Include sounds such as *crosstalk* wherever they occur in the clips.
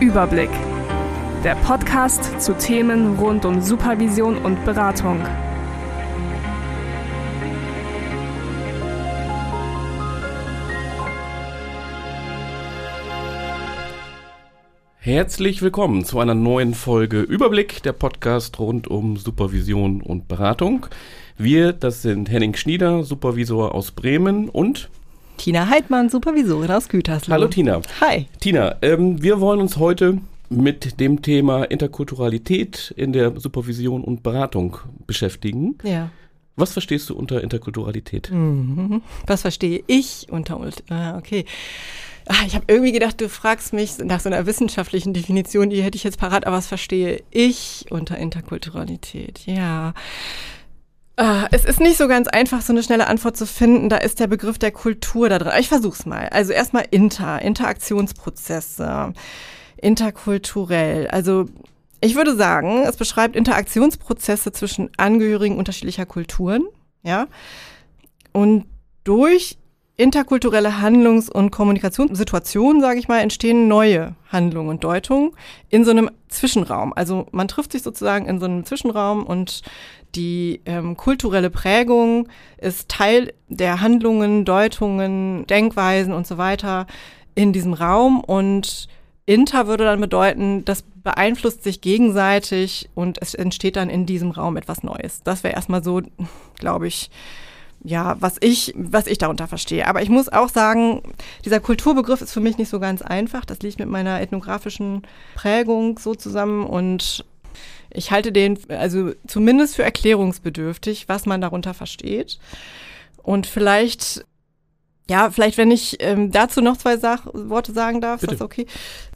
Überblick. Der Podcast zu Themen rund um Supervision und Beratung. Herzlich willkommen zu einer neuen Folge Überblick, der Podcast rund um Supervision und Beratung. Wir, das sind Henning Schnieder, Supervisor aus Bremen und Tina Heidmann, Supervisorin aus Gütersloh. Hallo Tina. Hi. Tina, ähm, wir wollen uns heute mit dem Thema Interkulturalität in der Supervision und Beratung beschäftigen. Ja. Was verstehst du unter Interkulturalität? Mhm. Was verstehe ich unter, ah, okay. Ah, ich habe irgendwie gedacht, du fragst mich nach so einer wissenschaftlichen Definition, die hätte ich jetzt parat, aber was verstehe ich unter Interkulturalität? Ja. Ah, es ist nicht so ganz einfach, so eine schnelle Antwort zu finden. Da ist der Begriff der Kultur da drin. Aber ich versuch's mal. Also erstmal Inter, Interaktionsprozesse, interkulturell. Also ich würde sagen, es beschreibt Interaktionsprozesse zwischen Angehörigen unterschiedlicher Kulturen, ja. Und durch interkulturelle Handlungs- und Kommunikationssituationen, sage ich mal, entstehen neue Handlungen und Deutungen in so einem Zwischenraum. Also man trifft sich sozusagen in so einem Zwischenraum und die ähm, kulturelle Prägung ist Teil der Handlungen, Deutungen, Denkweisen und so weiter in diesem Raum und Inter würde dann bedeuten, das beeinflusst sich gegenseitig und es entsteht dann in diesem Raum etwas Neues. Das wäre erstmal so, glaube ich, ja, was ich, was ich darunter verstehe. Aber ich muss auch sagen, dieser Kulturbegriff ist für mich nicht so ganz einfach. Das liegt mit meiner ethnografischen Prägung so zusammen und ich halte den also zumindest für erklärungsbedürftig, was man darunter versteht. Und vielleicht, ja, vielleicht, wenn ich ähm, dazu noch zwei Sach Worte sagen darf, Bitte. ist das okay?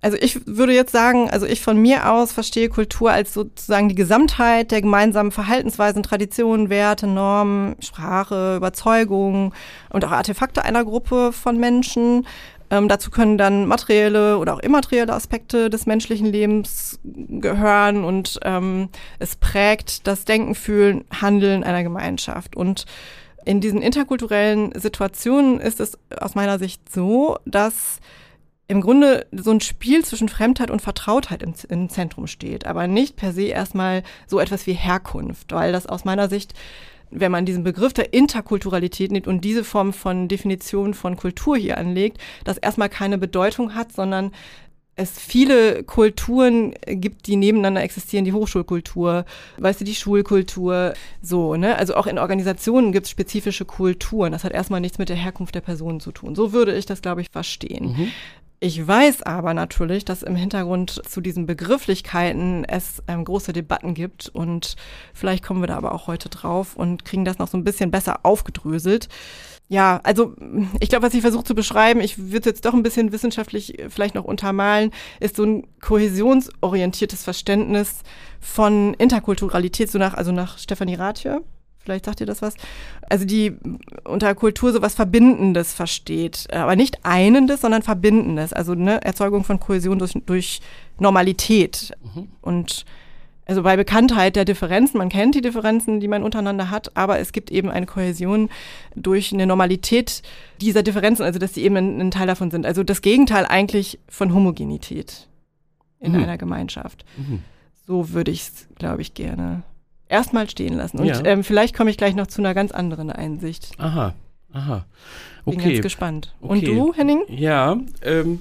Also ich würde jetzt sagen, also ich von mir aus verstehe Kultur als sozusagen die Gesamtheit der gemeinsamen Verhaltensweisen, Traditionen, Werte, Normen, Sprache, Überzeugungen und auch Artefakte einer Gruppe von Menschen, ähm, dazu können dann materielle oder auch immaterielle Aspekte des menschlichen Lebens gehören und ähm, es prägt das Denken, Fühlen, Handeln einer Gemeinschaft. Und in diesen interkulturellen Situationen ist es aus meiner Sicht so, dass im Grunde so ein Spiel zwischen Fremdheit und Vertrautheit im, im, Zentrum steht, aber nicht per se erstmal so etwas wie Herkunft, weil das aus meiner Sicht wenn man diesen Begriff der Interkulturalität nimmt und diese Form von Definition von Kultur hier anlegt, das erstmal keine Bedeutung hat, sondern es viele Kulturen gibt, die nebeneinander existieren, die Hochschulkultur, weißt du, die Schulkultur, so, ne? Also auch in Organisationen gibt es spezifische Kulturen. Das hat erstmal nichts mit der Herkunft der Personen zu tun. So würde ich das, glaube ich, verstehen. Mhm. Ich weiß aber natürlich, dass im Hintergrund zu diesen Begrifflichkeiten es ähm, große Debatten gibt und vielleicht kommen wir da aber auch heute drauf und kriegen das noch so ein bisschen besser aufgedröselt. Ja, also ich glaube, was ich versuche zu beschreiben, ich würde es jetzt doch ein bisschen wissenschaftlich äh, vielleicht noch untermalen, ist so ein kohäsionsorientiertes Verständnis von Interkulturalität, so nach, also nach Stefanie Rathje. Vielleicht sagt ihr das was. Also die unter Kultur so was Verbindendes versteht. Aber nicht Einendes, sondern Verbindendes. Also ne, Erzeugung von Kohäsion durch, durch Normalität. Mhm. Und also bei Bekanntheit der Differenzen, man kennt die Differenzen, die man untereinander hat, aber es gibt eben eine Kohäsion durch eine Normalität dieser Differenzen, also dass sie eben ein, ein Teil davon sind. Also das Gegenteil eigentlich von Homogenität in mhm. einer Gemeinschaft. Mhm. So würde ich es, glaube ich, gerne erstmal stehen lassen. Und ja. ähm, vielleicht komme ich gleich noch zu einer ganz anderen Einsicht. Aha, aha. Okay. Bin ganz gespannt. Okay. Und du, Henning? Ja, ähm,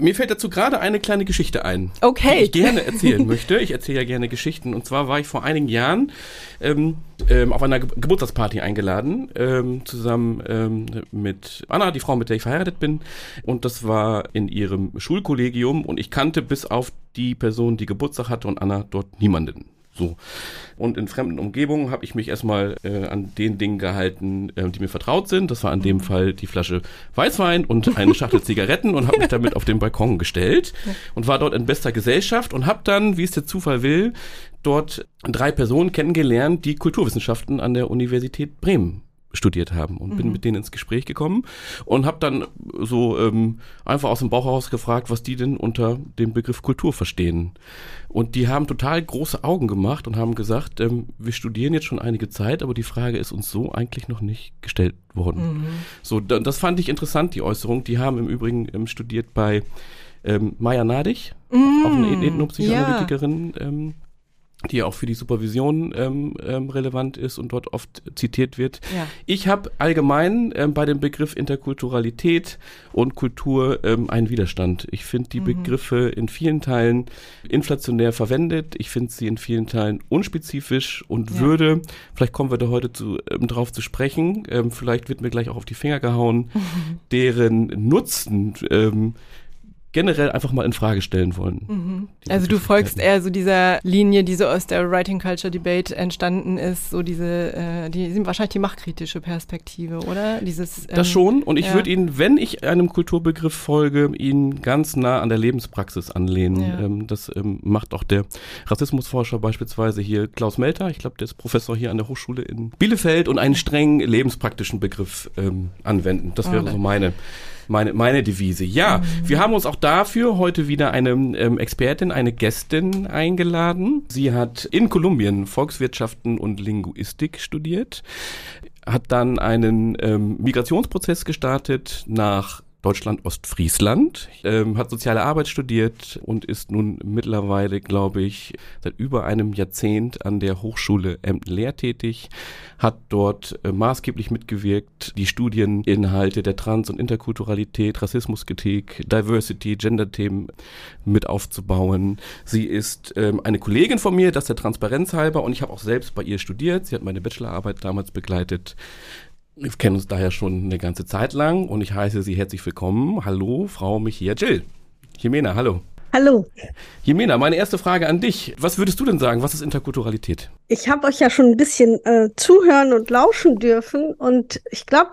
mir fällt dazu gerade eine kleine Geschichte ein, okay. die ich gerne erzählen *laughs* möchte. Ich erzähle ja gerne Geschichten. Und zwar war ich vor einigen Jahren ähm, ähm, auf einer Ge Geburtstagsparty eingeladen, ähm, zusammen ähm, mit Anna, die Frau, mit der ich verheiratet bin. Und das war in ihrem Schulkollegium. Und ich kannte bis auf die Person, die Geburtstag hatte und Anna dort niemanden. So. Und in fremden Umgebungen habe ich mich erstmal äh, an den Dingen gehalten, äh, die mir vertraut sind. Das war in dem Fall die Flasche Weißwein und eine *laughs* Schachtel Zigaretten und habe mich damit auf den Balkon gestellt und war dort in bester Gesellschaft und habe dann, wie es der Zufall will, dort drei Personen kennengelernt, die Kulturwissenschaften an der Universität Bremen studiert haben und mhm. bin mit denen ins Gespräch gekommen und habe dann so ähm, einfach aus dem Bauch heraus gefragt, was die denn unter dem Begriff Kultur verstehen. Und die haben total große Augen gemacht und haben gesagt, ähm, wir studieren jetzt schon einige Zeit, aber die Frage ist uns so eigentlich noch nicht gestellt worden. Mhm. So, das fand ich interessant, die Äußerung. Die haben im Übrigen ähm, studiert bei ähm, Maya Nadig, Mm, auch eine Ethnopsychoanalytikerin, ähm, die ja auch für die Supervision ähm, ähm, relevant ist und dort oft zitiert wird. Ja. Ich habe allgemein ähm, bei dem Begriff Interkulturalität und Kultur ähm, einen Widerstand. Ich finde die Begriffe in vielen Teilen inflationär verwendet. Ich finde sie in vielen Teilen unspezifisch und Ja. würde, vielleicht kommen wir da heute zu, ähm, drauf zu sprechen, ähm, vielleicht wird mir gleich auch auf die Finger gehauen, *laughs* deren Nutzen ähm, generell einfach mal in Frage stellen wollen. Diese Also du folgst eher so dieser Linie, die so aus der Writing Culture Debate entstanden ist, so diese, äh, die sind wahrscheinlich die machtkritische Perspektive, oder? Dieses, Das ähm, schon. Und ich ja. würde ihn, wenn ich einem Kulturbegriff folge, ihn ganz nah an der Lebenspraxis anlehnen. Ja. Ähm, das ähm, macht auch der Rassismusforscher beispielsweise hier Klaus Melter. Ich glaube, der ist Professor hier an der Hochschule in Bielefeld und einen streng lebenspraktischen Begriff ähm, anwenden. Das wäre Oh, so meine. Meine, meine Devise. Ja, Mhm. wir haben uns auch dafür heute wieder eine ähm, Expertin, eine Gästin eingeladen. Sie hat in Kolumbien Volkswirtschaften und Linguistik studiert, hat dann einen ähm, Migrationsprozess gestartet nach Deutschland Ostfriesland, ähm, hat soziale Arbeit studiert und ist nun mittlerweile, glaube ich, seit über einem Jahrzehnt an der Hochschule Emden lehrtätig, hat dort äh, maßgeblich mitgewirkt, die Studieninhalte der Trans- und Interkulturalität, Rassismuskritik, Diversity, Gender-Themen mit aufzubauen. Sie ist ähm, eine Kollegin von mir, das der Transparenz halber, und ich habe auch selbst bei ihr studiert. Sie hat meine Bachelorarbeit damals begleitet. Wir kennen uns daher schon eine ganze Zeit lang und ich heiße Sie herzlich willkommen. Hallo, Frau Michia Jill. Jimena, hallo. Hallo. Jimena, meine erste Frage an dich. Was würdest du denn sagen? Was ist Interkulturalität? Ich habe euch ja schon ein bisschen äh, zuhören und lauschen dürfen und ich glaube,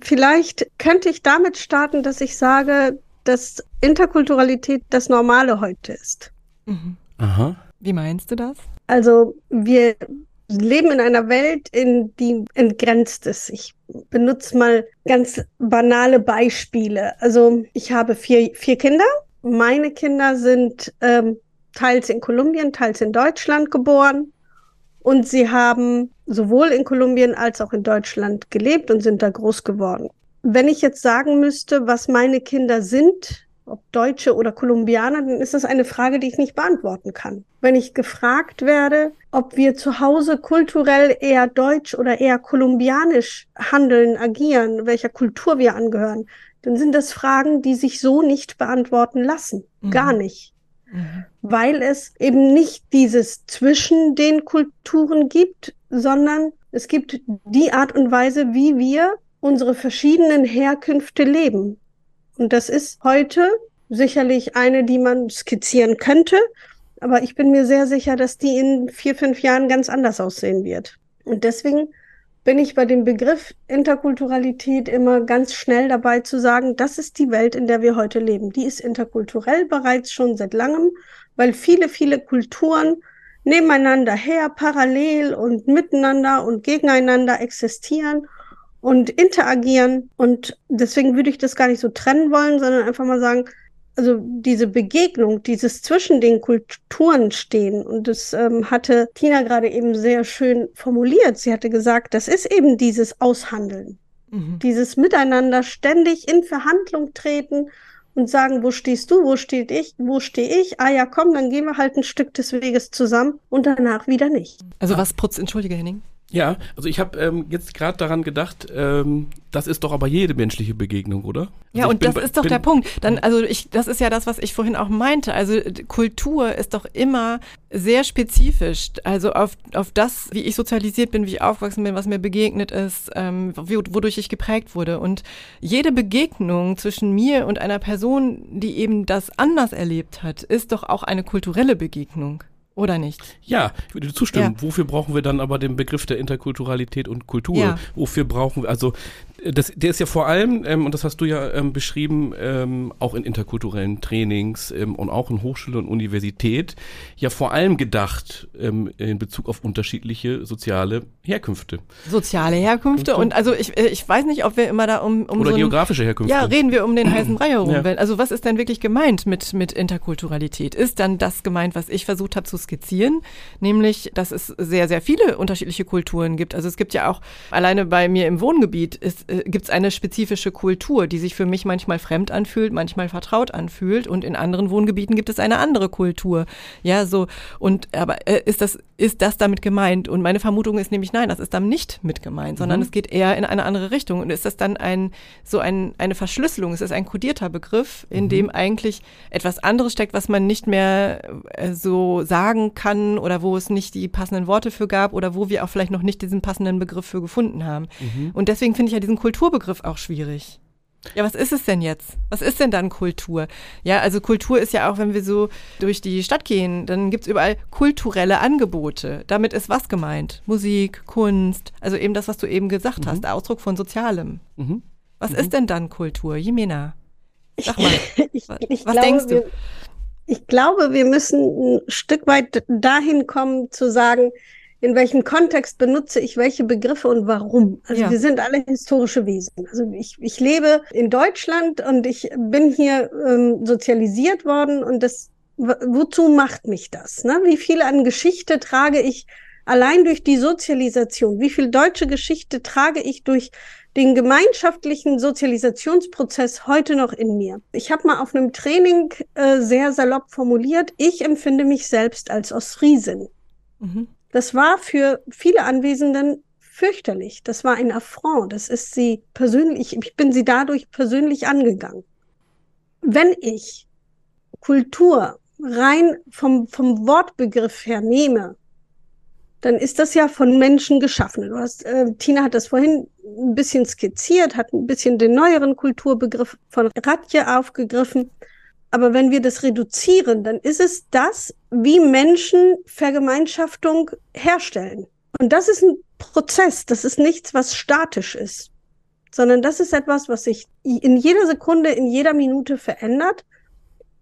vielleicht könnte ich damit starten, dass ich sage, dass Interkulturalität das Normale heute ist. Mhm. Aha. Wie meinst du das? Also wir leben in einer Welt, in die entgrenzt ist. Ich benutze mal ganz banale Beispiele. Also ich habe vier, vier Kinder. Meine Kinder sind ähm, teils in Kolumbien, teils in Deutschland geboren. Und sie haben sowohl in Kolumbien als auch in Deutschland gelebt und sind da groß geworden. Wenn ich jetzt sagen müsste, was meine Kinder sind, ob Deutsche oder Kolumbianer, dann ist das eine Frage, die ich nicht beantworten kann. Wenn ich gefragt werde, ob wir zu Hause kulturell eher deutsch oder eher kolumbianisch handeln, agieren, welcher Kultur wir angehören, dann sind das Fragen, die sich so nicht beantworten lassen. Mhm. Gar nicht Mhm. weil es eben nicht dieses zwischen den Kulturen gibt, sondern es gibt die Art und Weise, wie wir unsere verschiedenen Herkünfte leben. Und das ist heute sicherlich eine, die man skizzieren könnte, aber ich bin mir sehr sicher, dass die in vier, fünf Jahren ganz anders aussehen wird. Und deswegen bin ich bei dem Begriff Interkulturalität immer ganz schnell dabei zu sagen, das ist die Welt, in der wir heute leben. Die ist interkulturell bereits schon seit langem, weil viele, viele Kulturen nebeneinander her, parallel und miteinander und gegeneinander existieren und interagieren. Und deswegen würde ich das gar nicht so trennen wollen, sondern einfach mal sagen, also diese Begegnung, dieses zwischen den Kulturen stehen, und das ähm, hatte Tina gerade eben sehr schön formuliert. Sie hatte gesagt, das ist eben dieses Aushandeln, Mhm. dieses Miteinander ständig in Verhandlung treten und sagen, wo stehst du, wo steht ich, wo stehe ich? Ah ja, komm, dann gehen wir halt ein Stück des Weges zusammen und danach wieder nicht. Also was putzt, entschuldige Henning. Ja, also ich habe ähm, jetzt gerade daran gedacht, ähm, das ist doch aber jede menschliche Begegnung, oder? Ja, Also und bin das ist doch der Punkt. Dann, also ich, das ist ja das, was ich vorhin auch meinte. Also d- Kultur ist doch immer sehr spezifisch. Also auf, auf das, wie ich sozialisiert bin, wie ich aufgewachsen bin, was mir begegnet ist, ähm, wodurch ich geprägt wurde. Und jede Begegnung zwischen mir und einer Person, die eben das anders erlebt hat, ist doch auch eine kulturelle Begegnung. Oder nicht? Ja, ich würde zustimmen. Ja. Wofür brauchen wir dann aber den Begriff der Interkulturalität und Kultur? Ja. Wofür brauchen wir, also das, der ist ja vor allem, ähm, und das hast du ja ähm, beschrieben, ähm, auch in interkulturellen Trainings ähm, und auch in Hochschule und Universität, ja vor allem gedacht ähm, in Bezug auf unterschiedliche soziale Herkünfte. Soziale Herkünfte. Und also ich, äh, ich weiß nicht, ob wir immer da um, um Oder so geografische Herkünfte. Ja, reden wir um den heißen Brei herum. Ja. Also was ist denn wirklich gemeint mit, mit Interkulturalität? Ist dann das gemeint, was ich versucht habe zu skizzieren, nämlich, dass es sehr, sehr viele unterschiedliche Kulturen gibt. Also es gibt ja auch, alleine bei mir im Wohngebiet ist, äh, gibt es eine spezifische Kultur, die sich für mich manchmal fremd anfühlt, manchmal vertraut anfühlt und in anderen Wohngebieten gibt es eine andere Kultur. Ja, so und aber äh, ist das ist das damit gemeint? Und meine Vermutung ist nämlich nein, das ist damit nicht mit gemeint, sondern mhm. es geht eher in eine andere Richtung. Und ist das dann ein so ein eine Verschlüsselung? Ist das ein kodierter Begriff, in mhm. dem eigentlich etwas anderes steckt, was man nicht mehr äh, so sagen kann oder wo es nicht die passenden Worte für gab oder wo wir auch vielleicht noch nicht diesen passenden Begriff für gefunden haben. Mhm. Und deswegen finde ich ja diesen Kulturbegriff auch schwierig. Ja, was ist es denn jetzt? Was ist denn dann Kultur? Ja, also Kultur ist ja auch, wenn wir so durch die Stadt gehen, dann gibt es überall kulturelle Angebote. Damit ist was gemeint? Musik, Kunst, also eben das, was du eben gesagt mhm. hast, Ausdruck von Sozialem. Mhm. Was mhm. ist denn dann Kultur? Jimena, sag mal, *laughs* ich, ich was glaube, denkst du? Wir, ich glaube, wir müssen ein Stück weit dahin kommen zu sagen, in welchem Kontext benutze ich welche Begriffe und warum. Also ja. wir sind alle historische Wesen. Also ich, ich lebe in Deutschland und ich bin hier ähm, sozialisiert worden und das, wozu macht mich das? Ne? Wie viel an Geschichte trage ich allein durch die Sozialisation? Wie viel deutsche Geschichte trage ich durch den gemeinschaftlichen Sozialisationsprozess heute noch in mir? Ich habe mal auf einem Training äh, sehr salopp formuliert, ich empfinde mich selbst als Ostfriesin. Mhm. Das war für viele Anwesenden fürchterlich. Das war ein Affront. Das ist sie persönlich, ich bin sie dadurch persönlich angegangen. Wenn ich Kultur rein vom, vom Wortbegriff her nehme, dann ist das ja von Menschen geschaffen. Du hast, äh, Tina hat das vorhin ein bisschen skizziert, hat ein bisschen den neueren Kulturbegriff von Ratje aufgegriffen. Aber wenn wir das reduzieren, dann ist es das, wie Menschen Vergemeinschaftung herstellen. Und das ist ein Prozess, das ist nichts, was statisch ist, sondern das ist etwas, was sich in jeder Sekunde, in jeder Minute verändert.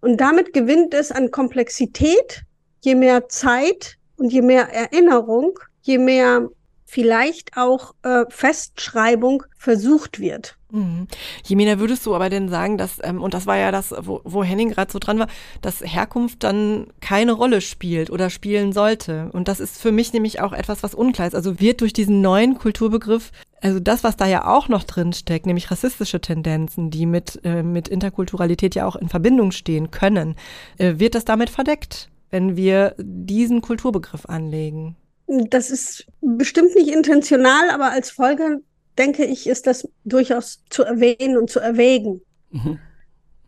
Und damit gewinnt es an Komplexität, je mehr Zeit und je mehr Erinnerung, je mehr vielleicht auch äh, Festschreibung versucht wird. Mhm. Jemina, würdest du aber denn sagen, dass, ähm, und das war ja das, wo, wo Henning gerade so dran war, dass Herkunft dann keine Rolle spielt oder spielen sollte. Und das ist für mich nämlich auch etwas, was unklar ist. Also wird durch diesen neuen Kulturbegriff, also das, was da ja auch noch drin steckt, nämlich rassistische Tendenzen, die mit, äh, mit Interkulturalität ja auch in Verbindung stehen können, äh, wird das damit verdeckt, wenn wir diesen Kulturbegriff anlegen? Das ist bestimmt nicht intentional, aber als Folge denke ich, ist das durchaus zu erwähnen und zu erwägen. Mhm.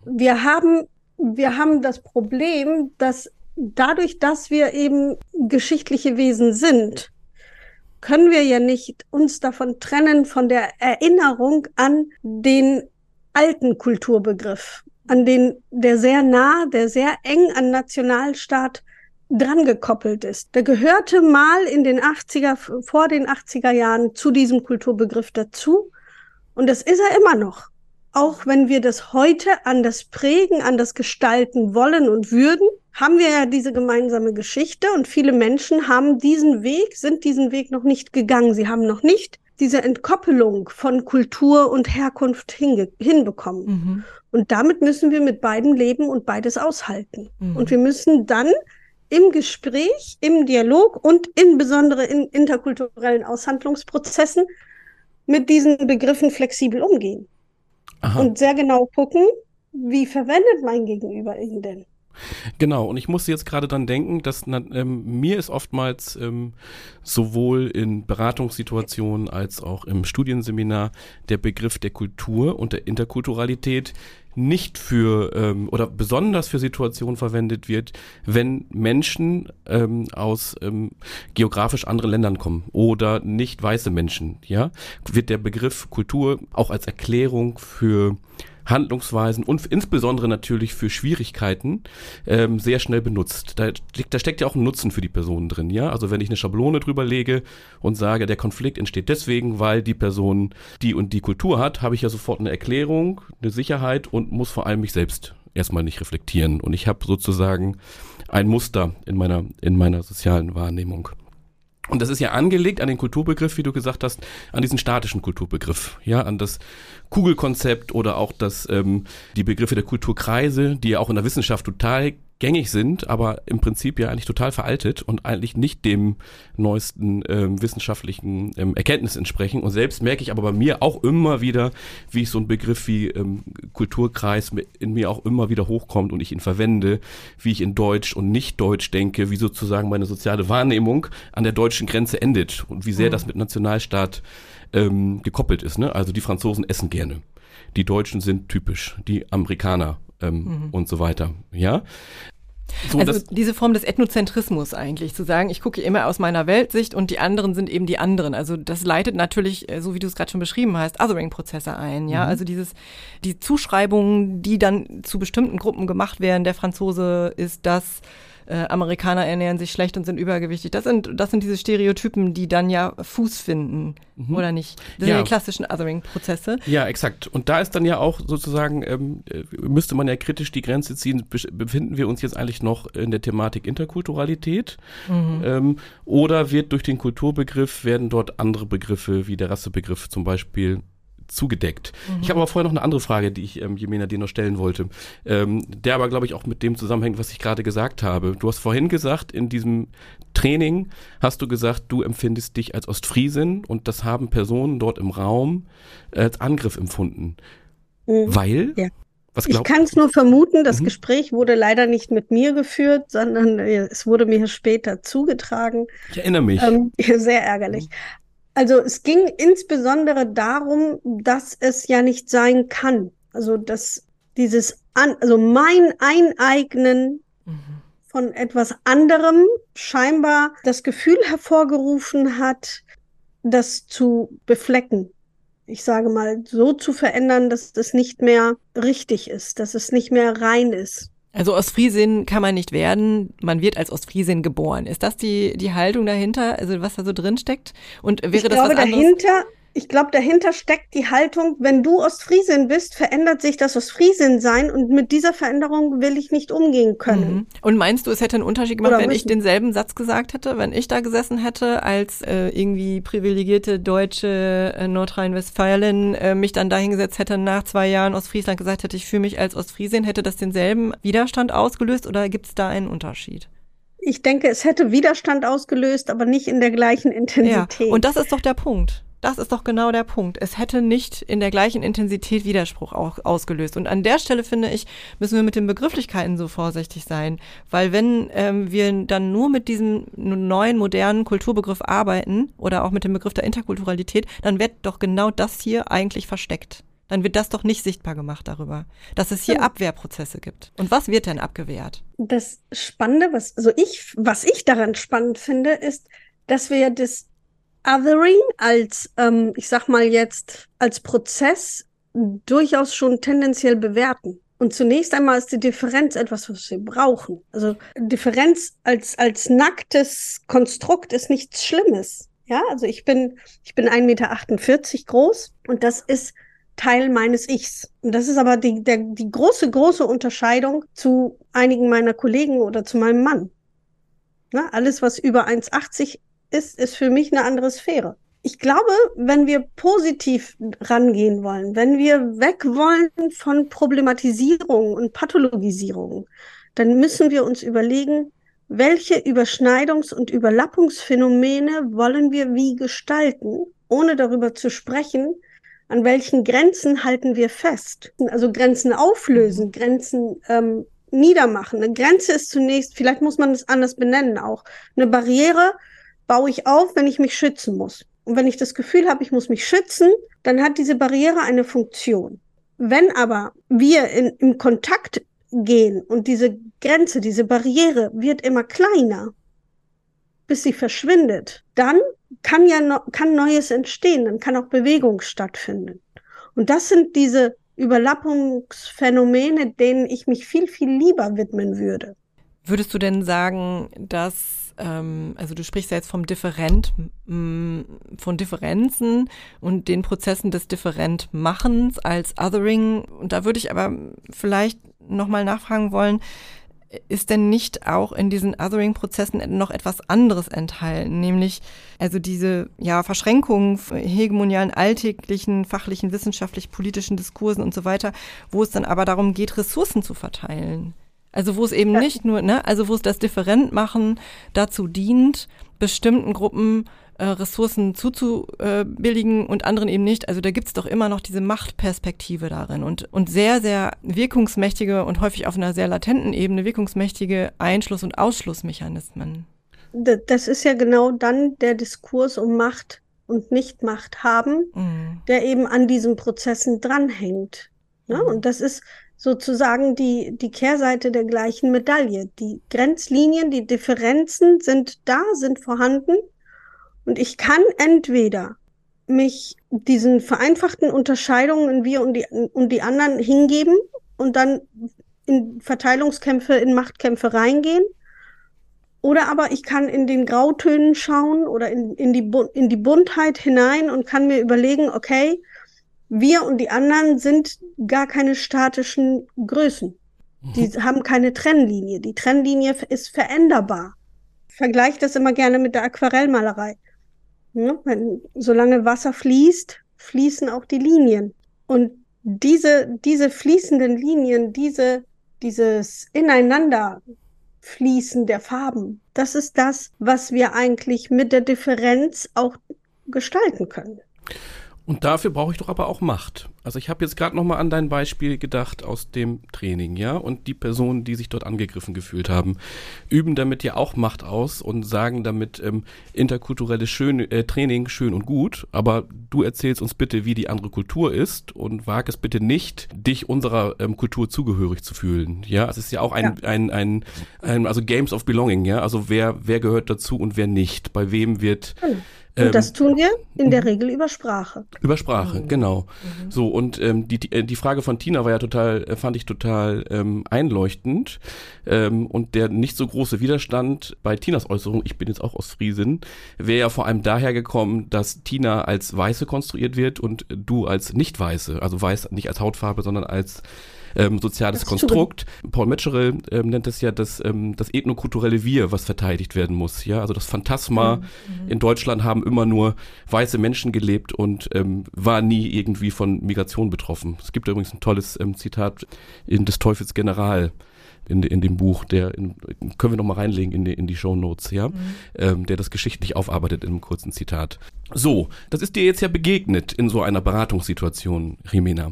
Wir haben, wir haben das Problem, dass dadurch, dass wir eben geschichtliche Wesen sind, können wir ja nicht uns davon trennen von der Erinnerung an den alten Kulturbegriff, an den, der sehr nah, der sehr eng an Nationalstaat dran gekoppelt ist. Der gehörte mal in den 80er, vor den 80er Jahren zu diesem Kulturbegriff dazu. Und das ist er immer noch. Auch wenn wir das heute anders prägen, anders gestalten wollen und würden, haben wir ja diese gemeinsame Geschichte und viele Menschen haben diesen Weg, sind diesen Weg noch nicht gegangen. Sie haben noch nicht diese Entkoppelung von Kultur und Herkunft hinbekommen. Mhm. Und damit müssen wir mit beiden leben und beides aushalten. Mhm. Und wir müssen dann im Gespräch, im Dialog und insbesondere in interkulturellen Aushandlungsprozessen mit diesen Begriffen flexibel umgehen. Aha. Und sehr genau gucken, wie verwendet mein Gegenüber ihn denn? Genau, und ich musste jetzt gerade dann denken, dass ähm, mir ist oftmals ähm, sowohl in Beratungssituationen als auch im Studienseminar der Begriff der Kultur und der Interkulturalität nicht für ähm, oder besonders für Situationen verwendet wird, wenn Menschen ähm, aus ähm, geografisch anderen Ländern kommen oder nicht weiße Menschen, ja, wird der Begriff Kultur auch als Erklärung für Handlungsweisen und insbesondere natürlich für Schwierigkeiten ähm, sehr schnell benutzt. Da, da steckt ja auch ein Nutzen für die Person drin, ja. Also wenn ich eine Schablone drüber lege und sage, der Konflikt entsteht deswegen, weil die Person die und die Kultur hat, habe ich ja sofort eine Erklärung, eine Sicherheit und muss vor allem mich selbst erstmal nicht reflektieren. Und ich habe sozusagen ein Muster in meiner, in meiner sozialen Wahrnehmung. Und das ist ja angelegt an den Kulturbegriff, wie du gesagt hast, an diesen statischen Kulturbegriff, ja, an das Kugelkonzept oder auch das, ähm, die Begriffe der Kulturkreise, die ja auch in der Wissenschaft total gängig sind, aber im Prinzip ja eigentlich total veraltet und eigentlich nicht dem neuesten ähm, wissenschaftlichen ähm, Erkenntnis entsprechen. Und selbst merke ich aber bei mir auch immer wieder, wie ich so ein Begriff wie ähm, Kulturkreis in mir auch immer wieder hochkommt und ich ihn verwende, wie ich in Deutsch und nicht Deutsch denke, wie sozusagen meine soziale Wahrnehmung an der deutschen Grenze endet und wie sehr mhm. das mit Nationalstaat ähm, gekoppelt ist. Ne? Also die Franzosen essen gerne. Die Deutschen sind typisch, die Amerikaner ähm, mhm. und so weiter. Ja. So, also diese Form des Ethnozentrismus eigentlich, zu sagen, ich gucke immer aus meiner Weltsicht und die anderen sind eben die anderen. Also das leitet natürlich, äh, so wie du es gerade schon beschrieben hast, Othering-Prozesse ein. Ja, mhm. also dieses, die Zuschreibungen, die dann zu bestimmten Gruppen gemacht werden. Der Franzose ist das, äh, Amerikaner ernähren sich schlecht und sind übergewichtig. Das sind, das sind diese Stereotypen, die dann ja Fuß finden, mhm. oder nicht? Das ja. sind die klassischen Othering-Prozesse. Ja, exakt. Und da ist dann ja auch sozusagen, ähm, äh, müsste man ja kritisch die Grenze ziehen, befinden wir uns jetzt eigentlich noch in der Thematik Interkulturalität? Mhm. Ähm, oder wird durch den Kulturbegriff, werden dort andere Begriffe wie der Rassebegriff zum Beispiel zugedeckt. Mhm. Ich habe aber vorher noch eine andere Frage, die ich ähm, Jemena dir noch stellen wollte, ähm, der aber, glaube ich, auch mit dem zusammenhängt, was ich gerade gesagt habe. Du hast vorhin gesagt, in diesem Training hast du gesagt, du empfindest dich als Ostfriesin und das haben Personen dort im Raum als Angriff empfunden. Mhm. Weil? Ja. Was ich kann es nur vermuten, das mhm. Gespräch wurde leider nicht mit mir geführt, sondern äh, es wurde mir später zugetragen. Ich erinnere mich. Ähm, *laughs* sehr ärgerlich. Also es ging insbesondere darum, dass es ja nicht sein kann. Also dass dieses an, also mein Eineignen mhm. von etwas anderem scheinbar das Gefühl hervorgerufen hat, das zu beflecken. Ich sage mal, so zu verändern, dass das nicht mehr richtig ist, dass es nicht mehr rein ist. Also Ostfriesin kann man nicht werden, man wird als Ostfriesin geboren. Ist das die, die Haltung dahinter, also was da so drin steckt? Und wäre ich das glaube, was anderes? dahinter ich glaube, dahinter steckt die Haltung, wenn du Ostfriesin bist, verändert sich das Ostfriesin sein und mit dieser Veränderung will ich nicht umgehen können. Mhm. Und meinst du, es hätte einen Unterschied gemacht, Oder wenn ich denselben Satz gesagt hätte, wenn ich da gesessen hätte als äh, irgendwie privilegierte deutsche äh, Nordrhein-Westfalen, äh, mich dann dahingesetzt hätte nach zwei Jahren Ostfriesland gesagt hätte, ich fühle mich als Ostfriesin, hätte das denselben Widerstand ausgelöst oder gibt es da einen Unterschied? Ich denke, es hätte Widerstand ausgelöst, aber nicht in der gleichen Intensität. Ja, und das ist doch der Punkt. Das ist doch genau der Punkt. Es hätte nicht in der gleichen Intensität Widerspruch auch ausgelöst. Und an der Stelle finde ich, müssen wir mit den Begrifflichkeiten so vorsichtig sein. Weil wenn ähm, wir dann nur mit diesem neuen, modernen Kulturbegriff arbeiten oder auch mit dem Begriff der Interkulturalität, dann wird doch genau das hier eigentlich versteckt. Dann wird das doch nicht sichtbar gemacht darüber, dass es hier Abwehrprozesse gibt. Und was wird denn abgewehrt? Das Spannende, was, also ich, was ich daran spannend finde, ist, dass wir das Othering als, ähm, ich sag mal jetzt, als Prozess durchaus schon tendenziell bewerten. Und zunächst einmal ist die Differenz etwas, was wir brauchen. Also Differenz als, als nacktes Konstrukt ist nichts Schlimmes. Ja, also ich bin, ich bin 1,48 Meter groß und das ist Teil meines Ichs. Und das ist aber die, der, die große, große Unterscheidung zu einigen meiner Kollegen oder zu meinem Mann. Na, alles, was über 1,80 ist, ist für mich eine andere Sphäre. Ich glaube, wenn wir positiv rangehen wollen, wenn wir weg wollen von Problematisierung und Pathologisierung, dann müssen wir uns überlegen, welche Überschneidungs- und Überlappungsphänomene wollen wir wie gestalten, ohne darüber zu sprechen, an welchen Grenzen halten wir fest. Also Grenzen auflösen, Grenzen ähm, niedermachen. Eine Grenze ist zunächst, vielleicht muss man es anders benennen auch, eine Barriere baue ich auf, wenn ich mich schützen muss. Und wenn ich das Gefühl habe, ich muss mich schützen, dann hat diese Barriere eine Funktion. Wenn aber wir in, im Kontakt gehen und diese Grenze, diese Barriere wird immer kleiner, bis sie verschwindet, dann kann ja no, kann Neues entstehen, dann kann auch Bewegung stattfinden. Und das sind diese Überlappungsphänomene, denen ich mich viel, viel lieber widmen würde. Würdest du denn sagen, dass ähm, also du sprichst ja jetzt vom Different, von Differenzen und den Prozessen des Differentmachens als Othering. Und da würde ich aber vielleicht nochmal nachfragen wollen, ist denn nicht auch in diesen Othering-Prozessen noch etwas anderes enthalten, nämlich also diese ja, Verschränkungen hegemonialen alltäglichen, fachlichen, wissenschaftlich-politischen Diskursen und so weiter, wo es dann aber darum geht, Ressourcen zu verteilen. Also wo es eben ja. nicht nur, ne, also wo es das Differentmachen dazu dient, bestimmten Gruppen äh, Ressourcen zuzubilligen und anderen eben nicht. Also da gibt's doch immer noch diese Machtperspektive darin und, und sehr, sehr wirkungsmächtige und häufig auf einer sehr latenten Ebene wirkungsmächtige Einschluss- und Ausschlussmechanismen. Das ist ja genau dann der Diskurs um Macht und Nicht-Macht haben, mhm. der eben an diesen Prozessen dranhängt. Ne? Mhm. Und das ist sozusagen die, die Kehrseite der gleichen Medaille. Die Grenzlinien, die Differenzen sind da, sind vorhanden. Und ich kann entweder mich diesen vereinfachten Unterscheidungen in wir und die, und die anderen hingeben und dann in Verteilungskämpfe, in Machtkämpfe reingehen. Oder aber ich kann in den Grautönen schauen oder in, in, die, in die Buntheit hinein und kann mir überlegen, okay, wir und die anderen sind gar keine statischen Größen. Die mhm. haben keine Trennlinie. Die Trennlinie ist veränderbar. Ich vergleiche das immer gerne mit der Aquarellmalerei. Ja, wenn, solange Wasser fließt, fließen auch die Linien. Und diese, diese fließenden Linien, diese, dieses Ineinander fließen der Farben, das ist das, was wir eigentlich mit der Differenz auch gestalten können. Und dafür brauche ich doch aber auch Macht. Also ich habe jetzt gerade noch mal an dein Beispiel gedacht aus dem Training, ja, und die Personen, die sich dort angegriffen gefühlt haben, üben damit ja auch Macht aus und sagen damit ähm, interkulturelles schön, äh, Training schön und gut, aber du erzählst uns bitte, wie die andere Kultur ist und wag es bitte nicht, dich unserer ähm, Kultur zugehörig zu fühlen, ja. Es ist ja auch ein, ja. ein, ein, ein, also Games of Belonging, ja, also wer, wer gehört dazu und wer nicht, bei wem wird hm und ähm, das tun wir in der mhm. Regel über Sprache. Über Sprache, mhm. genau. Mhm. So, und ähm, die, die, äh, die Frage von Tina war ja total, äh, fand ich total ähm, einleuchtend. Ähm, und der nicht so große Widerstand bei Tinas Äußerung, ich bin jetzt auch aus Friesen, wäre ja vor allem daher gekommen, dass Tina als Weiße konstruiert wird und du als Nicht-Weiße, also weiß nicht als Hautfarbe, sondern als ähm, soziales Konstrukt. Paul Metzgerel ähm, nennt es ja das, ähm, das ethnokulturelle Wir, was verteidigt werden muss. Ja, also das Phantasma mhm. in Deutschland haben immer nur weiße Menschen gelebt und ähm, war nie irgendwie von Migration betroffen. Es gibt übrigens ein tolles ähm, Zitat in des Teufels General in, in dem Buch, der in, können wir noch mal reinlegen in die, in die Show Notes, ja, mhm. ähm, der das geschichtlich aufarbeitet in einem kurzen Zitat. So, das ist dir jetzt ja begegnet in so einer Beratungssituation, Rimena.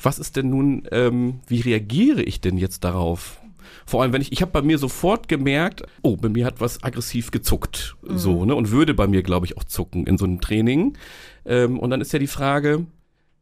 Was ist denn nun, ähm, wie reagiere ich denn jetzt darauf? Vor allem, wenn ich, ich habe bei mir sofort gemerkt, oh, bei mir hat was aggressiv gezuckt, mhm. so, ne, und würde bei mir, glaube ich, auch zucken in so einem Training. Ähm, und dann ist ja die Frage,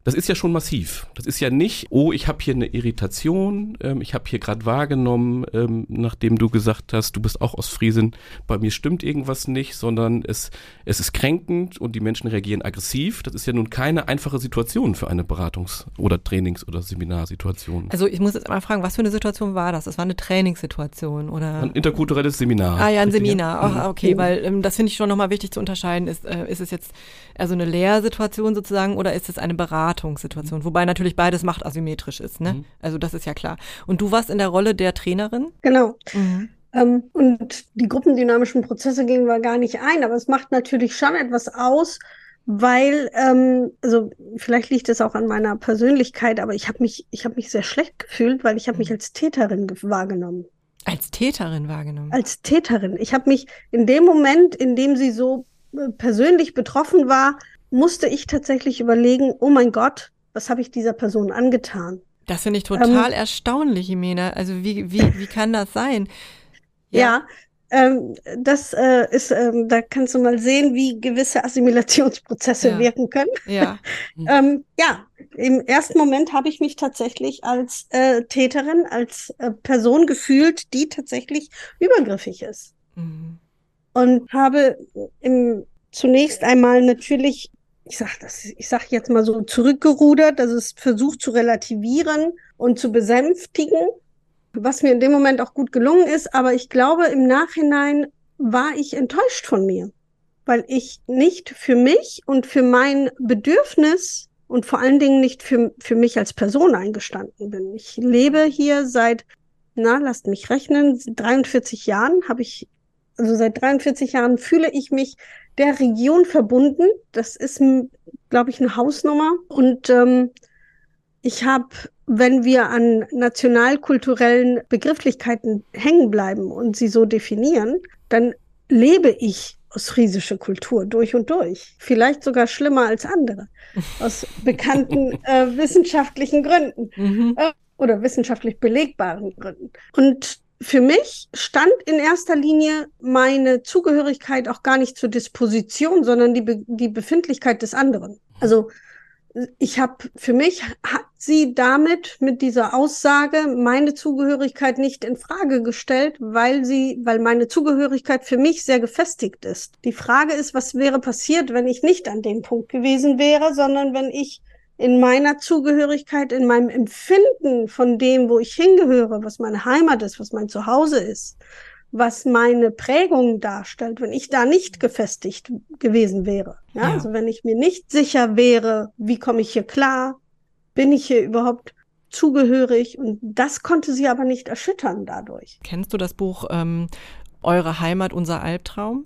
das ist ja schon massiv. Das ist ja nicht, oh, ich habe hier eine Irritation, ähm, ich habe hier gerade wahrgenommen, ähm, nachdem du gesagt hast, du bist auch aus Friesen, bei mir stimmt irgendwas nicht, sondern es, es ist kränkend und die Menschen reagieren aggressiv. Das ist ja nun keine einfache Situation für eine Beratungs- oder Trainings- oder Seminarsituation. Also ich muss jetzt mal fragen, was für eine Situation war das? Das war eine Trainingssituation oder? Ein interkulturelles Seminar. Ah ja, ein Seminar. Ach, mhm. okay, weil ähm, das finde ich schon nochmal wichtig zu unterscheiden. Ist, äh, ist es jetzt also eine Lehrsituation sozusagen oder ist es eine Beratung? Beratungssituation, wobei natürlich beides machtasymmetrisch ist, ne? Mhm. Also das ist ja klar. Und du warst in der Rolle der Trainerin? Genau. Mhm. Ähm, und die gruppendynamischen Prozesse gehen wir gar nicht ein, aber es macht natürlich schon etwas aus, weil, ähm, also vielleicht liegt es auch an meiner Persönlichkeit, aber ich habe mich, ich habe mich sehr schlecht gefühlt, weil ich habe mich mhm. als Täterin wahrgenommen. Als Täterin wahrgenommen? Als Täterin. Ich habe mich in dem Moment, in dem sie so äh, persönlich betroffen war, musste ich tatsächlich überlegen, oh mein Gott, was habe ich dieser Person angetan? Das finde ich total ähm, erstaunlich, Jimena. Also wie, wie, wie kann das sein? Ja, *laughs* ja ähm, das äh, ist, ähm, da kannst du mal sehen, wie gewisse Assimilationsprozesse ja. wirken können. Ja. *laughs* ähm, ja, im ersten Moment habe ich mich tatsächlich als äh, Täterin, als äh, Person gefühlt, die tatsächlich übergriffig ist. Mhm. Und habe im, zunächst einmal natürlich ich sag das, ich sag jetzt mal so zurückgerudert, dass es versucht zu relativieren und zu besänftigen, was mir in dem Moment auch gut gelungen ist. Aber ich glaube, im Nachhinein war ich enttäuscht von mir, weil ich nicht für mich und für mein Bedürfnis und vor allen Dingen nicht für, für mich als Person eingestanden bin. Ich lebe hier seit, na, lasst mich rechnen, 43 Jahren habe ich, also seit 43 Jahren fühle ich mich der Region verbunden. Das ist, glaube ich, eine Hausnummer. Und ähm, ich habe wenn wir an nationalkulturellen Begrifflichkeiten hängen bleiben und sie so definieren, dann lebe ich ostfriesische Kultur durch und durch. Vielleicht sogar schlimmer als andere. Aus bekannten *laughs* äh, wissenschaftlichen Gründen. Mhm. Äh, oder wissenschaftlich belegbaren Gründen. Und für mich stand in erster Linie meine Zugehörigkeit auch gar nicht zur Disposition, sondern die, Be die Befindlichkeit des anderen. Also ich habe für mich hat sie damit mit dieser Aussage meine Zugehörigkeit nicht in Frage gestellt, weil sie, weil meine Zugehörigkeit für mich sehr gefestigt ist. Die Frage ist, was wäre passiert, wenn ich nicht an dem Punkt gewesen wäre, sondern wenn ich in meiner Zugehörigkeit, in meinem Empfinden von dem, wo ich hingehöre, was meine Heimat ist, was mein Zuhause ist, was meine Prägung darstellt, wenn ich da nicht gefestigt gewesen wäre. Ja, ja. Also wenn ich mir nicht sicher wäre, wie komme ich hier klar, bin ich hier überhaupt zugehörig und das konnte sie aber nicht erschüttern dadurch. Kennst du das Buch ähm, Eure Heimat, unser Albtraum?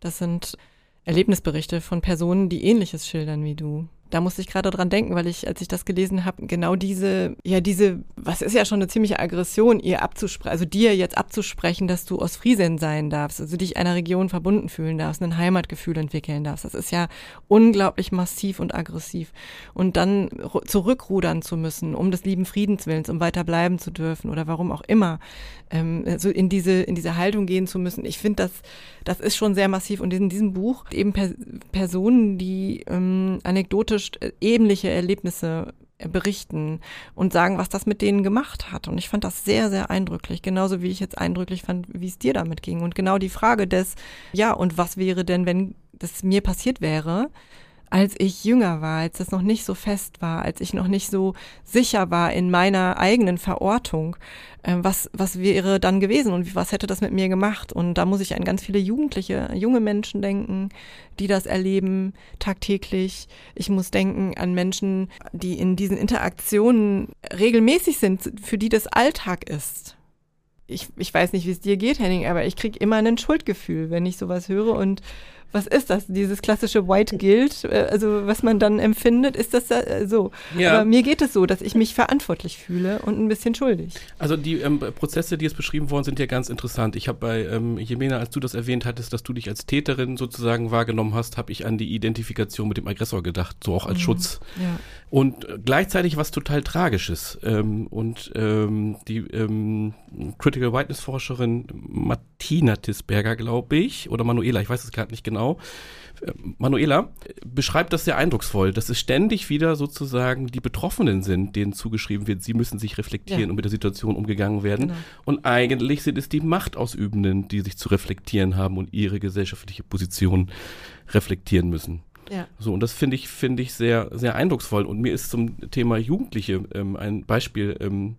Das sind Erlebnisberichte von Personen, die ähnliches schildern wie du da musste ich gerade dran denken, weil ich, als ich das gelesen habe, genau diese, ja, diese, was ist ja schon eine ziemliche Aggression, ihr abzusprechen, also dir jetzt abzusprechen, dass du Ostfriesen sein darfst, also dich einer Region verbunden fühlen darfst, ein Heimatgefühl entwickeln darfst. Das ist ja unglaublich massiv und aggressiv. Und dann zurückrudern zu müssen, um des lieben Friedenswillens, um weiter bleiben zu dürfen oder warum auch immer, ähm, also in diese, in diese Haltung gehen zu müssen. Ich finde, das, das ist schon sehr massiv. Und in diesem Buch eben per Personen, die ähm, anekdotisch ähnliche Erlebnisse äh, berichten und sagen, was das mit denen gemacht hat. Und ich fand das sehr, sehr eindrücklich. Genauso wie ich jetzt eindrücklich fand, wie es dir damit ging. Und genau die Frage des, ja, und was wäre denn, wenn das mir passiert wäre? Als ich jünger war, als das noch nicht so fest war, als ich noch nicht so sicher war in meiner eigenen Verortung, äh, was, was wäre dann gewesen und was hätte das mit mir gemacht? Und da muss ich an ganz viele Jugendliche, junge Menschen denken, die das erleben tagtäglich. Ich muss denken an Menschen, die in diesen Interaktionen regelmäßig sind, für die das Alltag ist. Ich, ich weiß nicht, wie es dir geht, Henning, aber ich kriege immer ein Schuldgefühl, wenn ich sowas höre und was ist das? Dieses klassische White Guilt, äh, also was man dann empfindet, ist das äh, so? Ja. Aber mir geht es so, dass ich mich verantwortlich fühle und ein bisschen schuldig. Also die ähm, Prozesse, die jetzt beschrieben worden sind, ja ganz interessant. Ich habe bei ähm, Jemena, als du das erwähnt hattest, dass du dich als Täterin sozusagen wahrgenommen hast, habe ich an die Identifikation mit dem Aggressor gedacht, so auch als mhm. Schutz. Ja. Und äh, gleichzeitig was total Tragisches. Ähm, und ähm, die ähm, Critical Whiteness Forscherin Martina Tisberger, glaube ich, oder Manuela, ich weiß es gerade nicht genau, genau. Manuela beschreibt das sehr eindrucksvoll, dass es ständig wieder sozusagen die Betroffenen sind, denen zugeschrieben wird, sie müssen sich reflektieren ja. und mit der Situation umgegangen werden. Genau. Und eigentlich sind es die Machtausübenden, die sich zu reflektieren haben und ihre gesellschaftliche Position reflektieren müssen. Ja. So, und das finde ich, finde ich sehr, sehr eindrucksvoll. Und mir ist zum Thema Jugendliche ähm, ein Beispiel ähm,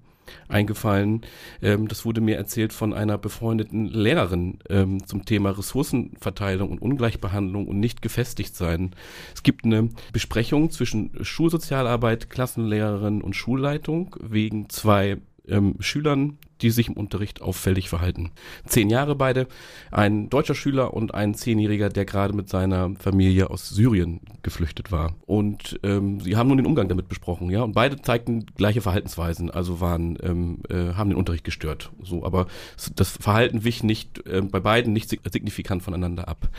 eingefallen. Ähm, das wurde mir erzählt von einer befreundeten Lehrerin ähm, zum Thema Ressourcenverteilung und Ungleichbehandlung und nicht gefestigt sein. Es gibt eine Besprechung zwischen Schulsozialarbeit, Klassenlehrerin und Schulleitung wegen zwei ähm, Schülern, die sich im Unterricht auffällig verhalten. Zehn Jahre beide, ein deutscher Schüler und ein Zehnjähriger, der gerade mit seiner Familie aus Syrien geflüchtet war. Und ähm, sie haben nun den Umgang damit besprochen, ja. Und beide zeigten gleiche Verhaltensweisen, also waren ähm, äh, haben den Unterricht gestört. So, aber das Verhalten wich nicht äh, bei beiden nicht signifikant voneinander ab.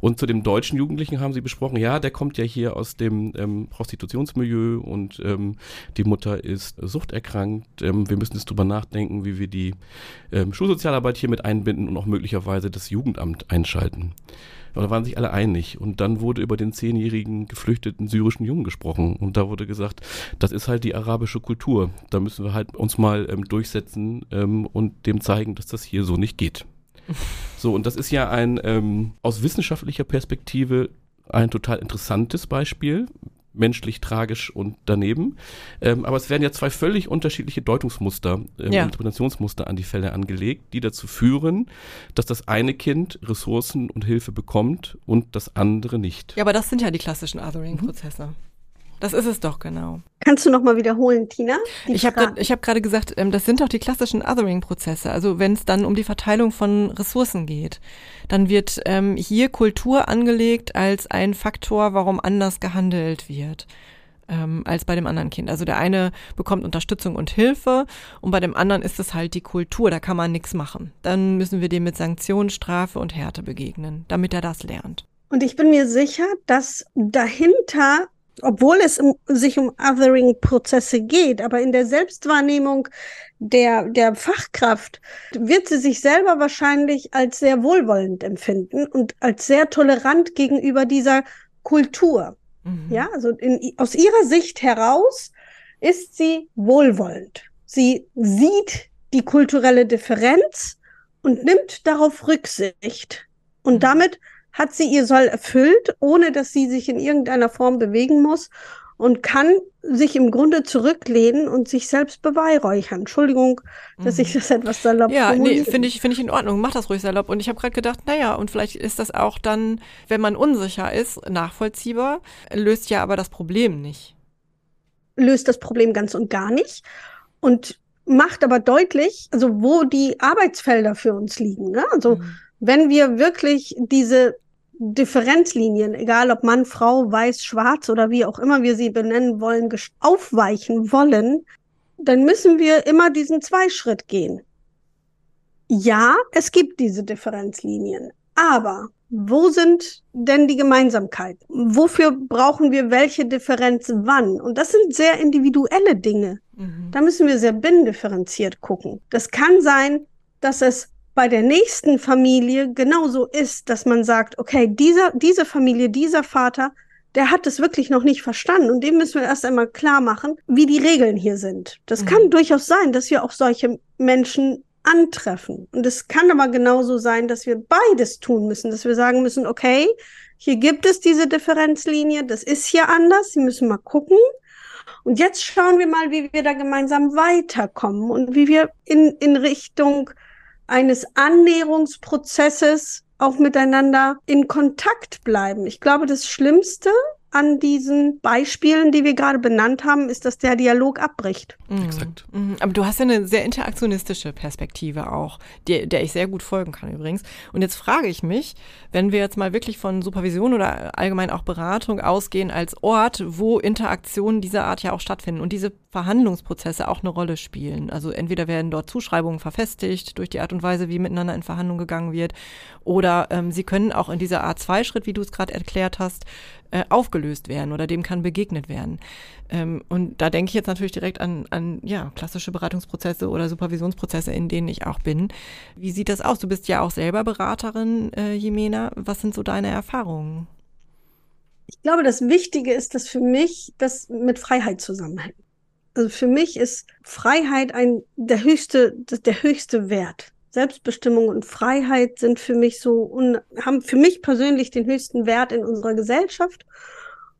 Und zu dem deutschen Jugendlichen haben sie besprochen, ja, der kommt ja hier aus dem ähm, Prostitutionsmilieu und ähm, die Mutter ist suchterkrankt. Ähm, wir müssen jetzt drüber nachdenken, wie wir die ähm, Schulsozialarbeit hier mit einbinden und auch möglicherweise das Jugendamt einschalten. Und da waren sich alle einig. Und dann wurde über den zehnjährigen geflüchteten syrischen Jungen gesprochen. Und da wurde gesagt, das ist halt die arabische Kultur. Da müssen wir halt uns mal ähm, durchsetzen ähm, und dem zeigen, dass das hier so nicht geht. *laughs* So, und das ist ja ein ähm, aus wissenschaftlicher Perspektive ein total interessantes Beispiel, menschlich tragisch und daneben. Ähm, aber es werden ja zwei völlig unterschiedliche Deutungsmuster, ähm, ja. Interpretationsmuster an die Fälle angelegt, die dazu führen, dass das eine Kind Ressourcen und Hilfe bekommt und das andere nicht. Ja, aber das sind ja die klassischen Othering-Prozesse. Mhm. Das ist es doch genau. Kannst du noch mal wiederholen, Tina? Ich habe ich hab gerade gesagt, ähm, das sind doch die klassischen Othering-Prozesse. Also wenn es dann um die Verteilung von Ressourcen geht, dann wird ähm, hier Kultur angelegt als ein Faktor, warum anders gehandelt wird. ähm, als bei dem anderen Kind. Also der eine bekommt Unterstützung und Hilfe und bei dem anderen ist es halt die Kultur, da kann man nichts machen. Dann müssen wir dem mit Sanktionen, Strafe und Härte begegnen, damit er das lernt. Und ich bin mir sicher, dass dahinter, obwohl es um, sich um Othering-Prozesse geht, aber in der Selbstwahrnehmung der, der Fachkraft wird sie sich selber wahrscheinlich als sehr wohlwollend empfinden und als sehr tolerant gegenüber dieser Kultur. Mhm. Ja, also in, aus ihrer Sicht heraus ist sie wohlwollend. Sie sieht die kulturelle Differenz und nimmt darauf Rücksicht. Und mhm. damit hat sie ihr Soll erfüllt, ohne dass sie sich in irgendeiner Form bewegen muss und kann sich im Grunde zurücklehnen und sich selbst beweihräuchern. Entschuldigung, dass ich mhm. das etwas salopp Ja, nee, finde ich, finde ich in Ordnung. Mach das ruhig salopp. Und ich habe gerade gedacht, naja, und vielleicht ist das auch dann, wenn man unsicher ist, nachvollziehbar, löst ja aber das Problem nicht. Löst das Problem ganz und gar nicht. Und macht aber deutlich, also wo die Arbeitsfelder für uns liegen. Ne? Also mhm. wenn wir wirklich diese Differenzlinien, egal ob Mann, Frau, weiß, schwarz oder wie auch immer wir sie benennen wollen, aufweichen wollen, dann müssen wir immer diesen Zweischritt gehen. Ja, es gibt diese Differenzlinien, aber wo sind denn die Gemeinsamkeiten? Wofür brauchen wir welche Differenz wann? Und das sind sehr individuelle Dinge. Mhm. Da müssen wir sehr binnendifferenziert gucken. Das kann sein, dass es bei der nächsten Familie genauso ist, dass man sagt, okay, dieser, diese Familie, dieser Vater, der hat es wirklich noch nicht verstanden und dem müssen wir erst einmal klar machen, wie die Regeln hier sind. Das mhm. kann durchaus sein, dass wir auch solche Menschen antreffen. Und es kann aber genauso sein, dass wir beides tun müssen, dass wir sagen müssen, okay, hier gibt es diese Differenzlinie, das ist hier anders, Sie müssen mal gucken. Und jetzt schauen wir mal, wie wir da gemeinsam weiterkommen und wie wir in, in Richtung eines Annäherungsprozesses auch miteinander in Kontakt bleiben. Ich glaube, das Schlimmste an diesen Beispielen, die wir gerade benannt haben, ist, dass der Dialog abbricht. Mhm. Exakt. Mhm. Aber du hast ja eine sehr interaktionistische Perspektive auch, die, der ich sehr gut folgen kann übrigens. Und jetzt frage ich mich, wenn wir jetzt mal wirklich von Supervision oder allgemein auch Beratung ausgehen als Ort, wo Interaktionen dieser Art ja auch stattfinden und diese Verhandlungsprozesse auch eine Rolle spielen. Also entweder werden dort Zuschreibungen verfestigt durch die Art und Weise, wie miteinander in Verhandlungen gegangen wird, oder ähm, sie können auch in dieser Art Zweischritt, wie du es gerade erklärt hast, äh, aufgelöst werden oder dem kann begegnet werden. Ähm, und da denke ich jetzt natürlich direkt an, an ja, klassische Beratungsprozesse oder Supervisionsprozesse, in denen ich auch bin. Wie sieht das aus? Du bist ja auch selber Beraterin, äh, Jimena. Was sind so deine Erfahrungen? Ich glaube, das Wichtige ist, dass für mich das mit Freiheit zusammenhängt. Also für mich ist Freiheit ein, der höchste, der höchste Wert. Selbstbestimmung und Freiheit sind für mich so haben für mich persönlich den höchsten Wert in unserer Gesellschaft.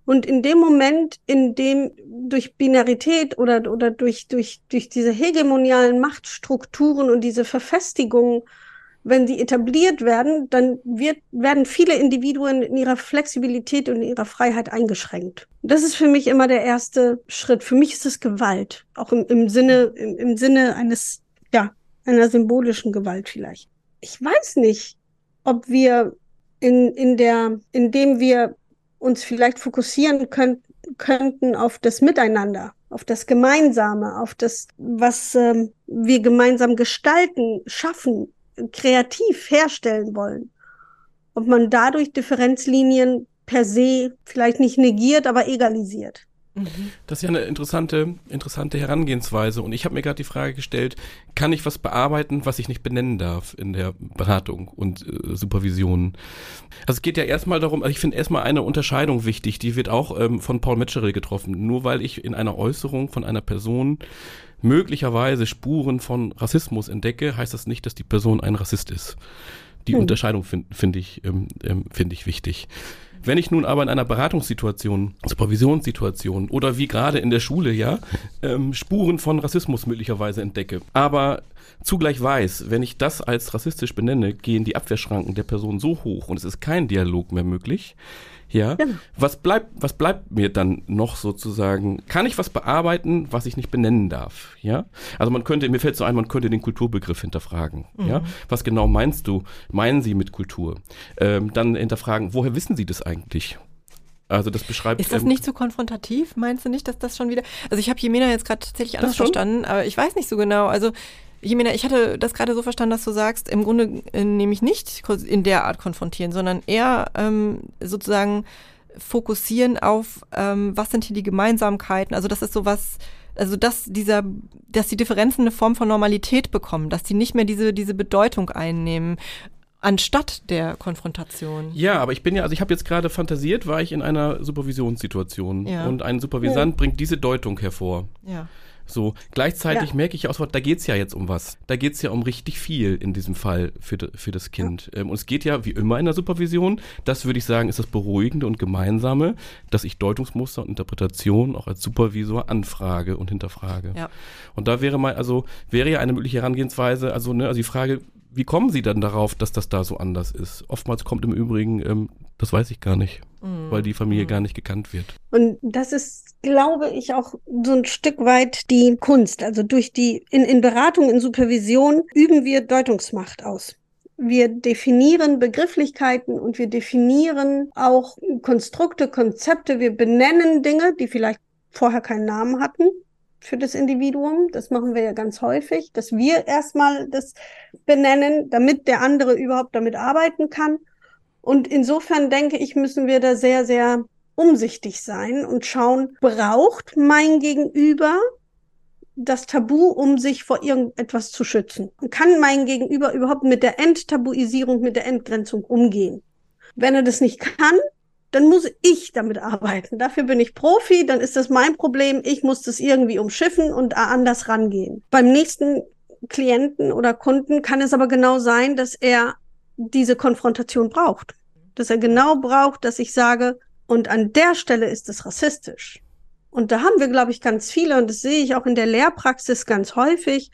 Und in dem Moment, in dem durch Binarität oder, oder durch, durch, durch diese hegemonialen Machtstrukturen und diese Verfestigung, wenn sie etabliert werden, dann wird, werden viele Individuen in ihrer Flexibilität und in ihrer Freiheit eingeschränkt. Das ist für mich immer der erste Schritt. Für mich ist es Gewalt, auch im, im Sinne, im, im Sinne eines, ja, einer symbolischen Gewalt vielleicht. Ich weiß nicht, ob wir in, in der, indem wir uns vielleicht fokussieren können, könnten auf das Miteinander, auf das Gemeinsame, auf das, was ähm, wir gemeinsam gestalten, schaffen, kreativ herstellen wollen. Ob man dadurch Differenzlinien per se vielleicht nicht negiert, aber egalisiert. Das ist ja eine interessante, interessante Herangehensweise. Und ich habe mir gerade die Frage gestellt, kann ich was bearbeiten, was ich nicht benennen darf in der Beratung und äh, Supervision? Also es geht ja erstmal darum, also ich finde erstmal eine Unterscheidung wichtig, die wird auch ähm, von Paul Metzgerel getroffen. Nur weil ich in einer Äußerung von einer Person möglicherweise Spuren von Rassismus entdecke, heißt das nicht, dass die Person ein Rassist ist. Die hm. Unterscheidung finde find ich, ähm, ähm, finde ich wichtig. Wenn ich nun aber in einer Beratungssituation, Supervisionssituation oder wie gerade in der Schule, ja, *laughs* ähm, Spuren von Rassismus möglicherweise entdecke, aber zugleich weiß, wenn ich das als rassistisch benenne, gehen die Abwehrschranken der Person so hoch und es ist kein Dialog mehr möglich, ja. Genau. Was bleibt, was bleibt mir dann noch sozusagen? Kann ich was bearbeiten, was ich nicht benennen darf? Ja. Also man könnte, mir fällt so ein, man könnte den Kulturbegriff hinterfragen. Mhm. Ja. Was genau meinst du? Meinen Sie mit Kultur? Ähm, dann hinterfragen, woher wissen Sie das eigentlich? Also das beschreibt. Ist das ähm, nicht so konfrontativ? Meinst du nicht, dass das schon wieder. Also ich habe Jemina jetzt gerade tatsächlich anders verstanden, aber ich weiß nicht so genau. Also Jemina, ich hatte das gerade so verstanden, dass du sagst, im Grunde äh, nämlich nicht in der Art konfrontieren, sondern eher ähm, sozusagen fokussieren auf, ähm, was sind hier die Gemeinsamkeiten. Also das ist sowas, also dass dieser, dass die Differenzen eine Form von Normalität bekommen, dass die nicht mehr diese, diese Bedeutung einnehmen, anstatt der Konfrontation. Ja, aber ich bin ja, also ich habe jetzt gerade fantasiert, war ich in einer Supervisionssituation Ja. und ein Supervisant bringt diese Deutung hervor. Ja. So, gleichzeitig Ja. merke ich ja auch, da geht's ja jetzt um was. Da geht's ja um richtig viel in diesem Fall für, für das Kind. Ähm, und es geht ja, wie immer in der Supervision, das würde ich sagen, ist das Beruhigende und Gemeinsame, dass ich Deutungsmuster und Interpretation auch als Supervisor anfrage und hinterfrage. Ja. Und da wäre mal, also, wäre ja eine mögliche Herangehensweise, also, ne, also die Frage, wie kommen Sie dann darauf, dass das da so anders ist? Oftmals kommt im Übrigen, ähm, das weiß ich gar nicht, weil die Familie gar nicht gekannt wird. Und das ist, glaube ich, auch so ein Stück weit die Kunst. Also durch die, in, in Beratung, in Supervision üben wir Deutungsmacht aus. Wir definieren Begrifflichkeiten und wir definieren auch Konstrukte, Konzepte. Wir benennen Dinge, die vielleicht vorher keinen Namen hatten für das Individuum. Das machen wir ja ganz häufig, dass wir erstmal das benennen, damit der andere überhaupt damit arbeiten kann. Und insofern denke ich, müssen wir da sehr, sehr umsichtig sein und schauen, braucht mein Gegenüber das Tabu, um sich vor irgendetwas zu schützen? Kann mein Gegenüber überhaupt mit der Enttabuisierung, mit der Entgrenzung umgehen? Wenn er das nicht kann, dann muss ich damit arbeiten. Dafür bin ich Profi, dann ist das mein Problem. Ich muss das irgendwie umschiffen und anders rangehen. Beim nächsten Klienten oder Kunden kann es aber genau sein, dass er diese Konfrontation braucht. Dass er genau braucht, dass ich sage, und an der Stelle ist es rassistisch. Und da haben wir, glaube ich, ganz viele, und das sehe ich auch in der Lehrpraxis ganz häufig.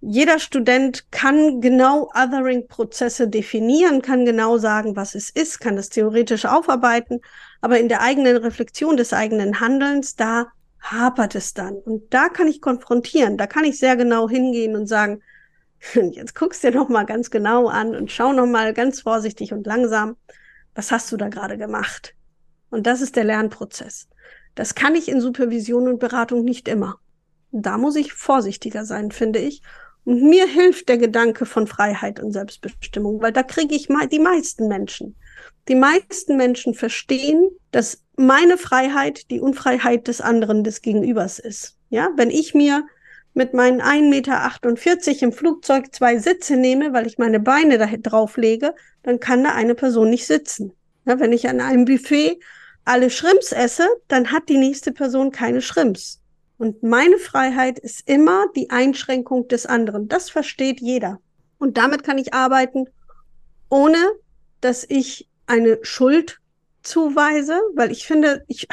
Jeder Student kann genau Othering-Prozesse definieren, kann genau sagen, was es ist, kann das theoretisch aufarbeiten, aber in der eigenen Reflexion des eigenen Handelns, da hapert es dann. Und da kann ich konfrontieren, da kann ich sehr genau hingehen und sagen, jetzt guckst dir noch mal ganz genau an und schau noch mal ganz vorsichtig und langsam, was hast du da gerade gemacht? Und das ist der Lernprozess. Das kann ich in Supervision und Beratung nicht immer. Da muss ich vorsichtiger sein, finde ich. Und mir hilft der Gedanke von Freiheit und Selbstbestimmung, weil da kriege ich die meisten Menschen. Die meisten Menschen verstehen, dass meine Freiheit die Unfreiheit des anderen, des Gegenübers ist. Ja, wenn ich mir mit meinen 1,48 Meter im Flugzeug zwei Sitze nehme, weil ich meine Beine da drauf lege, dann kann da eine Person nicht sitzen. Ja, wenn ich an einem Buffet alle Schrimps esse, dann hat die nächste Person keine Schrimps. Und meine Freiheit ist immer die Einschränkung des anderen. Das versteht jeder. Und damit kann ich arbeiten, ohne dass ich eine Schuld zuweise, weil ich finde, ich,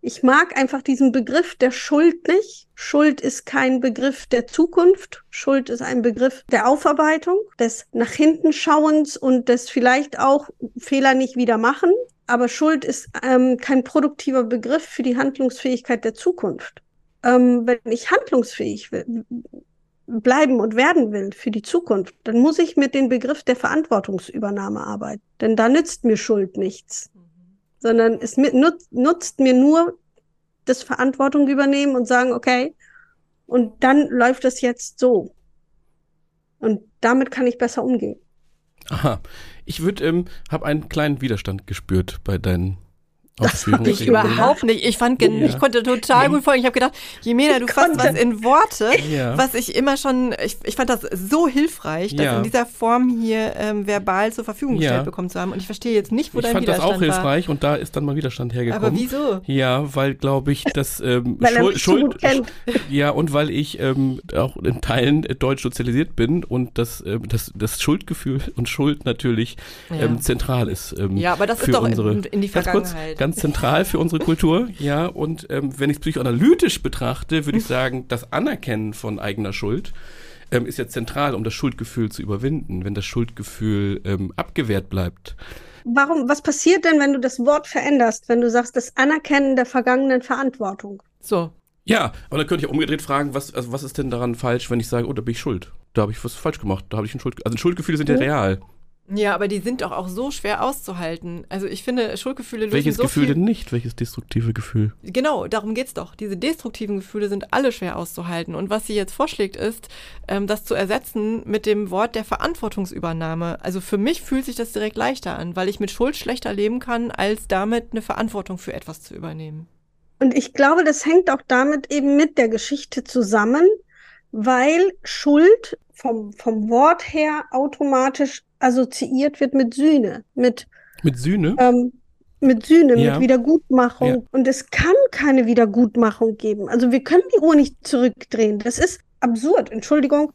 ich mag einfach diesen Begriff der Schuld nicht. Schuld ist kein Begriff der Zukunft. Schuld ist ein Begriff der Aufarbeitung, des nach hinten schauens und des vielleicht auch Fehler nicht wieder machen. Aber Schuld ist ähm, kein produktiver Begriff für die Handlungsfähigkeit der Zukunft. Ähm, wenn ich handlungsfähig will, bleiben und werden will für die Zukunft, dann muss ich mit dem Begriff der Verantwortungsübernahme arbeiten. Denn da nützt mir Schuld nichts, sondern es nutzt, nutzt mir nur das Verantwortung übernehmen und sagen, okay, und dann läuft es jetzt so. Und damit kann ich besser umgehen. Aha. Ich würde, ähm, habe einen kleinen Widerstand gespürt bei deinen Ausführungen. Ich überhaupt nicht. Ich fand, Ja. ich konnte total gut folgen. Ich habe gedacht, Jemena, du fasst was in Worte, Ja. was ich immer schon, ich, ich fand das so hilfreich, das Ja. in dieser Form hier ähm, verbal zur Verfügung gestellt Ja. bekommen zu haben. Und ich verstehe jetzt nicht, wo Ich dein fand das Widerstand auch war. hilfreich und da ist dann mal Widerstand hergekommen. Aber wieso? Ja, weil glaube ich, dass ähm, Weil er Schuld, mich so gut kennt. ja und weil ich ähm, auch in Teilen deutsch sozialisiert bin und das, ähm, das, das Schuldgefühl und Schuld natürlich Ja. ähm, zentral ist. Ähm, Ja, aber das ist für doch in- unsere, in die ganz kurz, Vergangenheit. Ganz zentral für unsere Kultur. Ja, und ähm, wenn ich es psychoanalytisch betrachte, würde ich sagen, das Anerkennen von eigener Schuld ähm, ist ja zentral, um das Schuldgefühl zu überwinden. Wenn das Schuldgefühl ähm, abgewehrt bleibt, Warum, was passiert denn, wenn du das Wort veränderst, wenn du sagst, das Anerkennen der vergangenen Verantwortung? So. Ja, aber dann könnte ich auch umgedreht fragen, was, also was ist denn daran falsch, wenn ich sage, oh, da bin ich schuld. Da habe ich was falsch gemacht. Da habe ich ein Schuld. Also Schuldgefühle sind ja Mhm. real. Ja, aber die sind doch auch so schwer auszuhalten. Also ich finde, Schuldgefühle lösen Welches so Gefühl viel denn nicht? Welches destruktive Gefühl? Genau, darum geht's doch. Diese destruktiven Gefühle sind alle schwer auszuhalten. Und was sie jetzt vorschlägt, ist, ähm, das zu ersetzen mit dem Wort der Verantwortungsübernahme. Also für mich fühlt sich das direkt leichter an, weil ich mit Schuld schlechter leben kann, als damit eine Verantwortung für etwas zu übernehmen. Und ich glaube, das hängt auch damit eben mit der Geschichte zusammen, weil Schuld vom, vom Wort her automatisch assoziiert wird mit Sühne, mit, Mit Sühne? ähm, mit Sühne, Ja. mit Wiedergutmachung. Ja. Und es kann keine Wiedergutmachung geben. Also wir können die Uhr nicht zurückdrehen. Das ist absurd. Entschuldigung.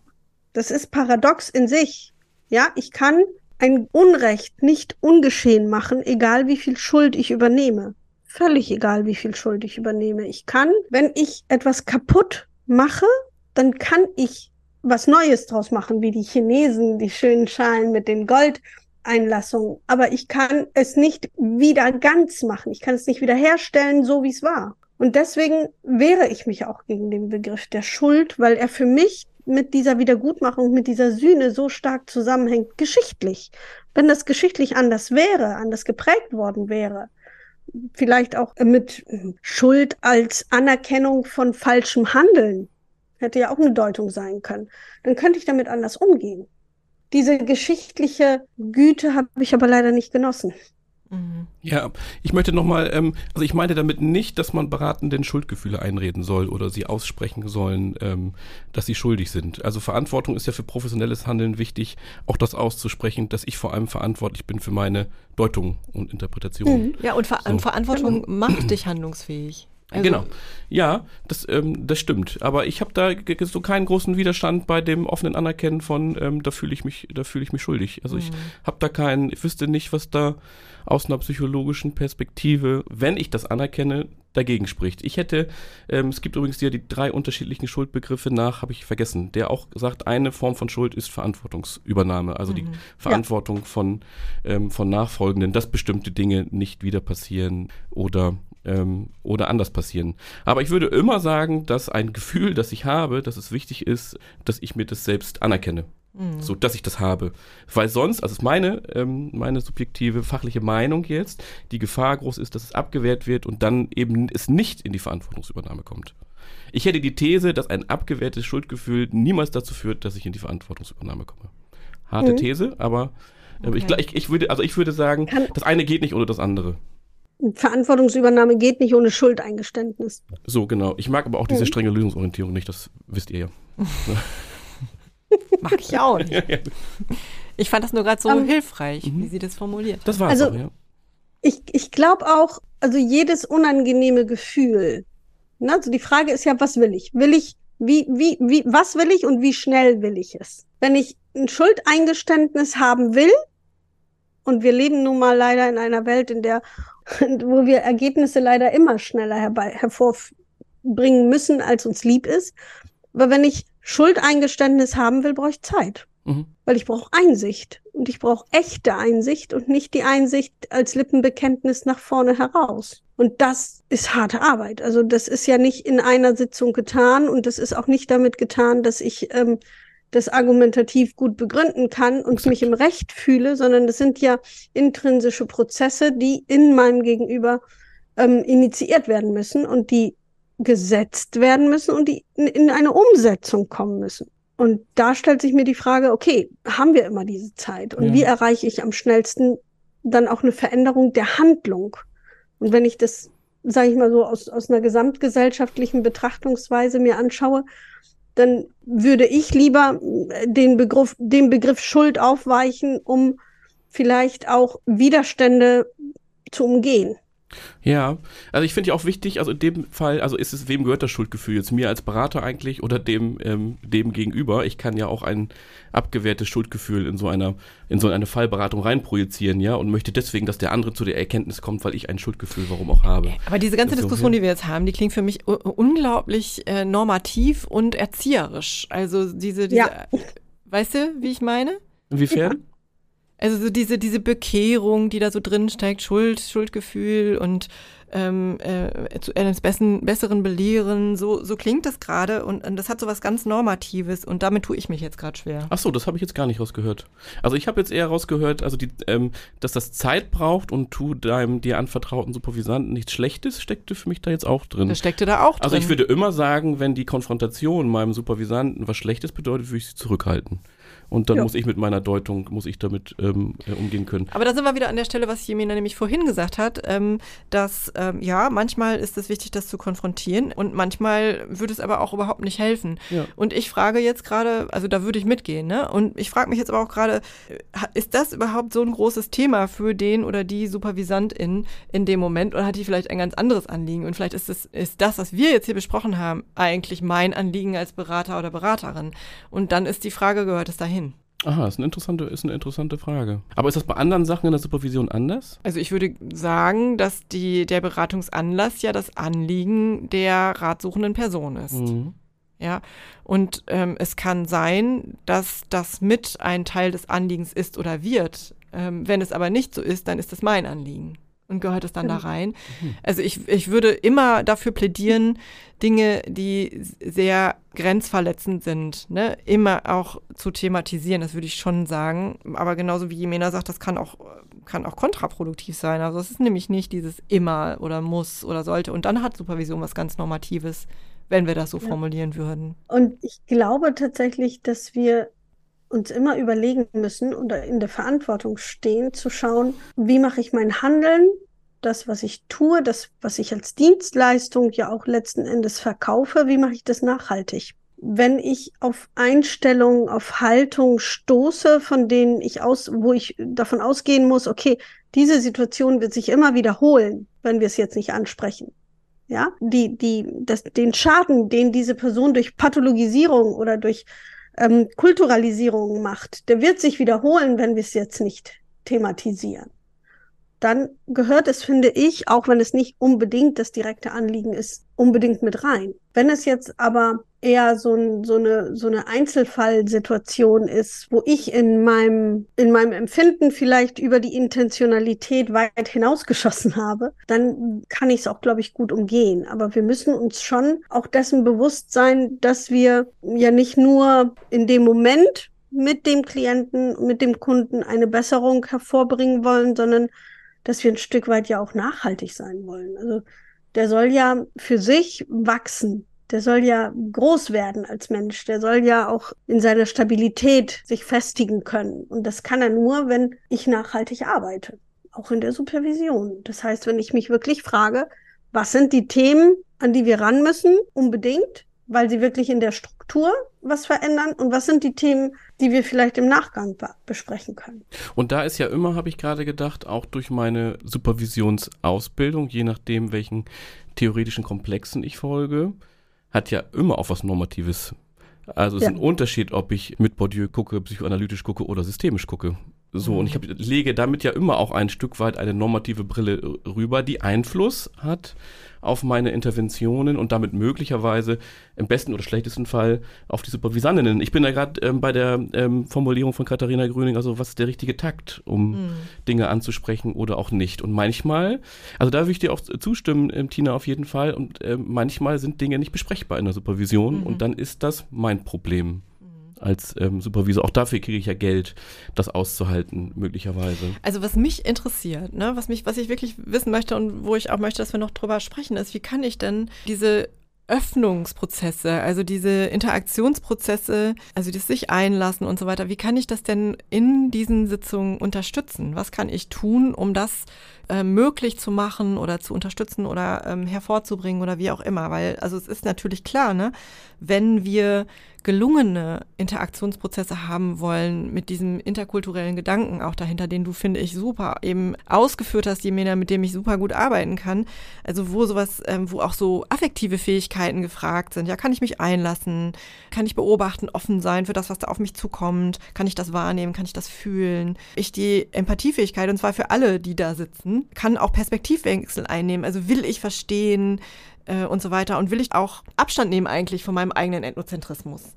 Das ist paradox in sich. Ja, ich kann ein Unrecht nicht ungeschehen machen, egal wie viel Schuld ich übernehme. Völlig egal, wie viel Schuld ich übernehme. Ich kann, wenn ich etwas kaputt mache, dann kann ich was Neues draus machen, wie die Chinesen, die schönen Schalen mit den Goldeinlassungen. Aber ich kann es nicht wieder ganz machen. Ich kann es nicht wiederherstellen, so wie es war. Und deswegen wehre ich mich auch gegen den Begriff der Schuld, weil er für mich mit dieser Wiedergutmachung, mit dieser Sühne so stark zusammenhängt, geschichtlich. Wenn das geschichtlich anders wäre, anders geprägt worden wäre, vielleicht auch mit Schuld als Anerkennung von falschem Handeln, hätte ja auch eine Deutung sein können, dann könnte ich damit anders umgehen. Diese geschichtliche Güte habe ich aber leider nicht genossen. Mhm. Ja, ich möchte nochmal, ähm, also ich meinte damit nicht, dass man Beratenden Schuldgefühle einreden soll oder sie aussprechen sollen, ähm, dass sie schuldig sind. Also Verantwortung ist ja für professionelles Handeln wichtig, auch das auszusprechen, dass ich vor allem verantwortlich bin für meine Deutung und Interpretation. Ja, und, Ver So. und Verantwortung macht dich handlungsfähig. Also, genau. Ja, das, ähm, das stimmt. Aber ich habe da so keinen großen Widerstand bei dem offenen Anerkennen von, ähm, da fühle ich mich, da fühle ich mich schuldig. Also ich habe da keinen, ich wüsste nicht, was da aus einer psychologischen Perspektive, wenn ich das anerkenne, dagegen spricht. Ich hätte, ähm, es gibt übrigens hier die drei unterschiedlichen Schuldbegriffe nach, habe ich vergessen, der auch sagt, eine Form von Schuld ist Verantwortungsübernahme, also die Verantwortung von, ähm, von Nachfolgenden, dass bestimmte Dinge nicht wieder passieren oder ähm, oder anders passieren. Aber ich würde immer sagen, dass ein Gefühl, das ich habe, dass es wichtig ist, dass ich mir das selbst anerkenne. So, dass ich das habe. Weil sonst, also ist meine, ähm, meine subjektive fachliche Meinung jetzt, die Gefahr groß ist, dass es abgewehrt wird und dann eben es nicht in die Verantwortungsübernahme kommt. Ich hätte die These, dass ein abgewehrtes Schuldgefühl niemals dazu führt, dass ich in die Verantwortungsübernahme komme. Harte Mhm. These, aber äh, ich, Okay. ich, ich würde, also ich würde sagen, Kann- das eine geht nicht ohne das andere. Verantwortungsübernahme geht nicht ohne Schuldeingeständnis. So, genau. Ich mag aber auch diese Mhm. strenge Lösungsorientierung nicht, das wisst ihr ja. *laughs* Mag ich auch nicht. Ich fand das nur gerade so Ähm, hilfreich, wie sie das formuliert. Das war's Also- auch, ja. Ich, ich glaube auch, also jedes unangenehme Gefühl. Ne? Also die Frage ist ja, was will ich? Will ich, wie, wie, wie, was will ich und wie schnell will ich es? Wenn ich ein Schuldeingeständnis haben will, und wir leben nun mal leider in einer Welt, in der, *laughs* wo wir Ergebnisse leider immer schneller herbei, hervorbringen müssen, als uns lieb ist. Aber wenn ich Schuldeingeständnis haben will, brauche ich Zeit. Mhm. Weil ich brauche Einsicht. Und ich brauche echte Einsicht und nicht die Einsicht als Lippenbekenntnis nach vorne heraus. Und das ist harte Arbeit. Also das ist ja nicht in einer Sitzung getan und das ist auch nicht damit getan, dass ich ähm, das argumentativ gut begründen kann und mich im Recht fühle, sondern das sind ja intrinsische Prozesse, die in meinem Gegenüber ähm, initiiert werden müssen und die gesetzt werden müssen und die in, in eine Umsetzung kommen müssen. Und da stellt sich mir die Frage, okay, haben wir immer diese Zeit? Und Ja. wie erreiche ich am schnellsten dann auch eine Veränderung der Handlung? Und wenn ich das, sage ich mal so, aus, aus einer gesamtgesellschaftlichen Betrachtungsweise mir anschaue, dann würde ich lieber äh, den Begriff, den Begriff Schuld aufweichen, um vielleicht auch Widerstände zu umgehen. Ja, also ich finde ja auch wichtig, also in dem Fall, also ist es, wem gehört das Schuldgefühl jetzt? Mir als Berater eigentlich oder dem, ähm, dem gegenüber? Ich kann ja auch ein abgewehrtes Schuldgefühl in so einer, in so eine Fallberatung reinprojizieren, ja, und möchte deswegen, dass der andere zu der Erkenntnis kommt, weil ich ein Schuldgefühl warum auch habe. Aber diese ganze So, Diskussion, ja. die wir jetzt haben, die klingt für mich unglaublich äh, normativ und erzieherisch. Also diese, diese Ja. weißt du, wie ich meine? Inwiefern? Also so diese, diese Bekehrung, die da so drin steckt, Schuld, Schuldgefühl und ähm, äh, zu eines bessen, besseren belehren, so, so klingt das gerade und, und das hat so was ganz Normatives und damit tue ich mich jetzt gerade schwer. Ach so, das habe ich jetzt gar nicht rausgehört. Also ich habe jetzt eher rausgehört, also die, ähm, dass das Zeit braucht und tu deinem dir anvertrauten Supervisanten nichts Schlechtes, steckte für mich da jetzt auch drin. Das steckte da auch drin. Also ich würde immer sagen, wenn die Konfrontation meinem Supervisanten was Schlechtes bedeutet, würde ich sie zurückhalten. Und dann Ja. muss ich mit meiner Deutung, muss ich damit ähm, äh, umgehen können. Aber da sind wir wieder an der Stelle, was Jemina nämlich vorhin gesagt hat, ähm, dass ähm, ja, manchmal ist es wichtig, das zu konfrontieren und manchmal würde es aber auch überhaupt nicht helfen. Ja. Und ich frage jetzt gerade, also da würde ich mitgehen, ne? Und ich frage mich jetzt aber auch gerade, ist das überhaupt so ein großes Thema für den oder die Supervisantin in dem Moment oder hat die vielleicht ein ganz anderes Anliegen? Und vielleicht ist das, ist das, was wir jetzt hier besprochen haben, eigentlich mein Anliegen als Berater oder Beraterin. Und dann ist die Frage, gehört es dahin? Aha, ist eine interessante, ist eine interessante Frage. Aber ist das bei anderen Sachen in der Supervision anders? Also ich würde sagen, dass die, der Beratungsanlass ja das Anliegen der ratsuchenden Person ist. Mhm. Ja, und ähm, es kann sein, dass das mit ein Teil des Anliegens ist oder wird. Ähm, wenn es aber nicht so ist, dann ist es mein Anliegen. Und gehört es dann da rein? Also ich, ich würde immer dafür plädieren, Dinge, die sehr grenzverletzend sind, ne, immer auch zu thematisieren, das würde ich schon sagen. Aber genauso wie Jemena sagt, das kann auch, kann auch kontraproduktiv sein. Also es ist nämlich nicht dieses immer oder muss oder sollte. Und dann hat Supervision was ganz Normatives, wenn wir das so Ja. formulieren würden. Und ich glaube tatsächlich, dass wir uns immer überlegen müssen oder in der Verantwortung stehen, zu schauen, wie mache ich mein Handeln, das, was ich tue, das, was ich als Dienstleistung ja auch letzten Endes verkaufe, wie mache ich das nachhaltig? Wenn ich auf Einstellungen, auf Haltung stoße, von denen ich aus, wo ich davon ausgehen muss, okay, diese Situation wird sich immer wiederholen, wenn wir es jetzt nicht ansprechen. Ja, die, die, das, den Schaden, den diese Person durch Pathologisierung oder durch ähm, Kulturalisierung macht, der wird sich wiederholen, wenn wir es jetzt nicht thematisieren. Dann gehört es, finde ich, auch wenn es nicht unbedingt das direkte Anliegen ist, unbedingt mit rein. Wenn es jetzt aber eher so, ein, so eine, so eine Einzelfallsituation ist, wo ich in meinem, in meinem Empfinden vielleicht über die Intentionalität weit hinausgeschossen habe, dann kann ich es auch, glaube ich, gut umgehen. Aber wir müssen uns schon auch dessen bewusst sein, dass wir ja nicht nur in dem Moment mit dem Klienten, mit dem Kunden eine Besserung hervorbringen wollen, sondern dass wir ein Stück weit ja auch nachhaltig sein wollen. Also der soll ja für sich wachsen. Der soll ja groß werden als Mensch. Der soll ja auch in seiner Stabilität sich festigen können. Und das kann er nur, wenn ich nachhaltig arbeite. Auch in der Supervision. Das heißt, wenn ich mich wirklich frage, was sind die Themen, an die wir ran müssen, unbedingt, weil sie wirklich in der Struktur was verändern und was sind die Themen, die wir vielleicht im Nachgang be- besprechen können. Und da ist ja immer, habe ich gerade gedacht, auch durch meine Supervisionsausbildung, je nachdem, welchen theoretischen Komplexen ich folge, hat ja immer auch was Normatives. Also es Ja. ist ein Unterschied, ob ich mit Bourdieu gucke, psychoanalytisch gucke oder systemisch gucke. So, und ich hab, lege damit ja immer auch ein Stück weit eine normative Brille rüber, die Einfluss hat auf meine Interventionen und damit möglicherweise im besten oder schlechtesten Fall auf die Supervisantinnen. Ich bin da gerade ähm, bei der ähm, Formulierung von Katharina Grüning, also was ist der richtige Takt, um Dinge anzusprechen oder auch nicht. Und manchmal, also da würde ich dir auch zustimmen, ähm, Tina, auf jeden Fall, und ähm, manchmal sind Dinge nicht besprechbar in der Supervision und dann ist das mein Problem als ähm, Supervisor. Auch dafür kriege ich ja Geld, das auszuhalten, möglicherweise. Also was mich interessiert, ne, was mich, was ich wirklich wissen möchte und wo ich auch möchte, dass wir noch drüber sprechen, ist, wie kann ich denn diese Öffnungsprozesse, also diese Interaktionsprozesse, also das sich einlassen und so weiter, wie kann ich das denn in diesen Sitzungen unterstützen? Was kann ich tun, um das äh, möglich zu machen oder zu unterstützen oder ähm, hervorzubringen oder wie auch immer? Weil, also es ist natürlich klar, ne, wenn wir gelungene Interaktionsprozesse haben wollen mit diesem interkulturellen Gedanken auch dahinter, den du, finde ich, super eben ausgeführt hast, Jemena, mit dem ich super gut arbeiten kann. Also wo sowas, ähm, wo auch so affektive Fähigkeiten gefragt sind. Ja, kann ich mich einlassen? Kann ich beobachten, offen sein für das, was da auf mich zukommt? Kann ich das wahrnehmen? Kann ich das fühlen? Ich die Empathiefähigkeit, und zwar für alle, die da sitzen, kann auch Perspektivwechsel einnehmen. Also will ich verstehen, äh, und so weiter. Und will ich auch Abstand nehmen eigentlich von meinem eigenen Ethnozentrismus.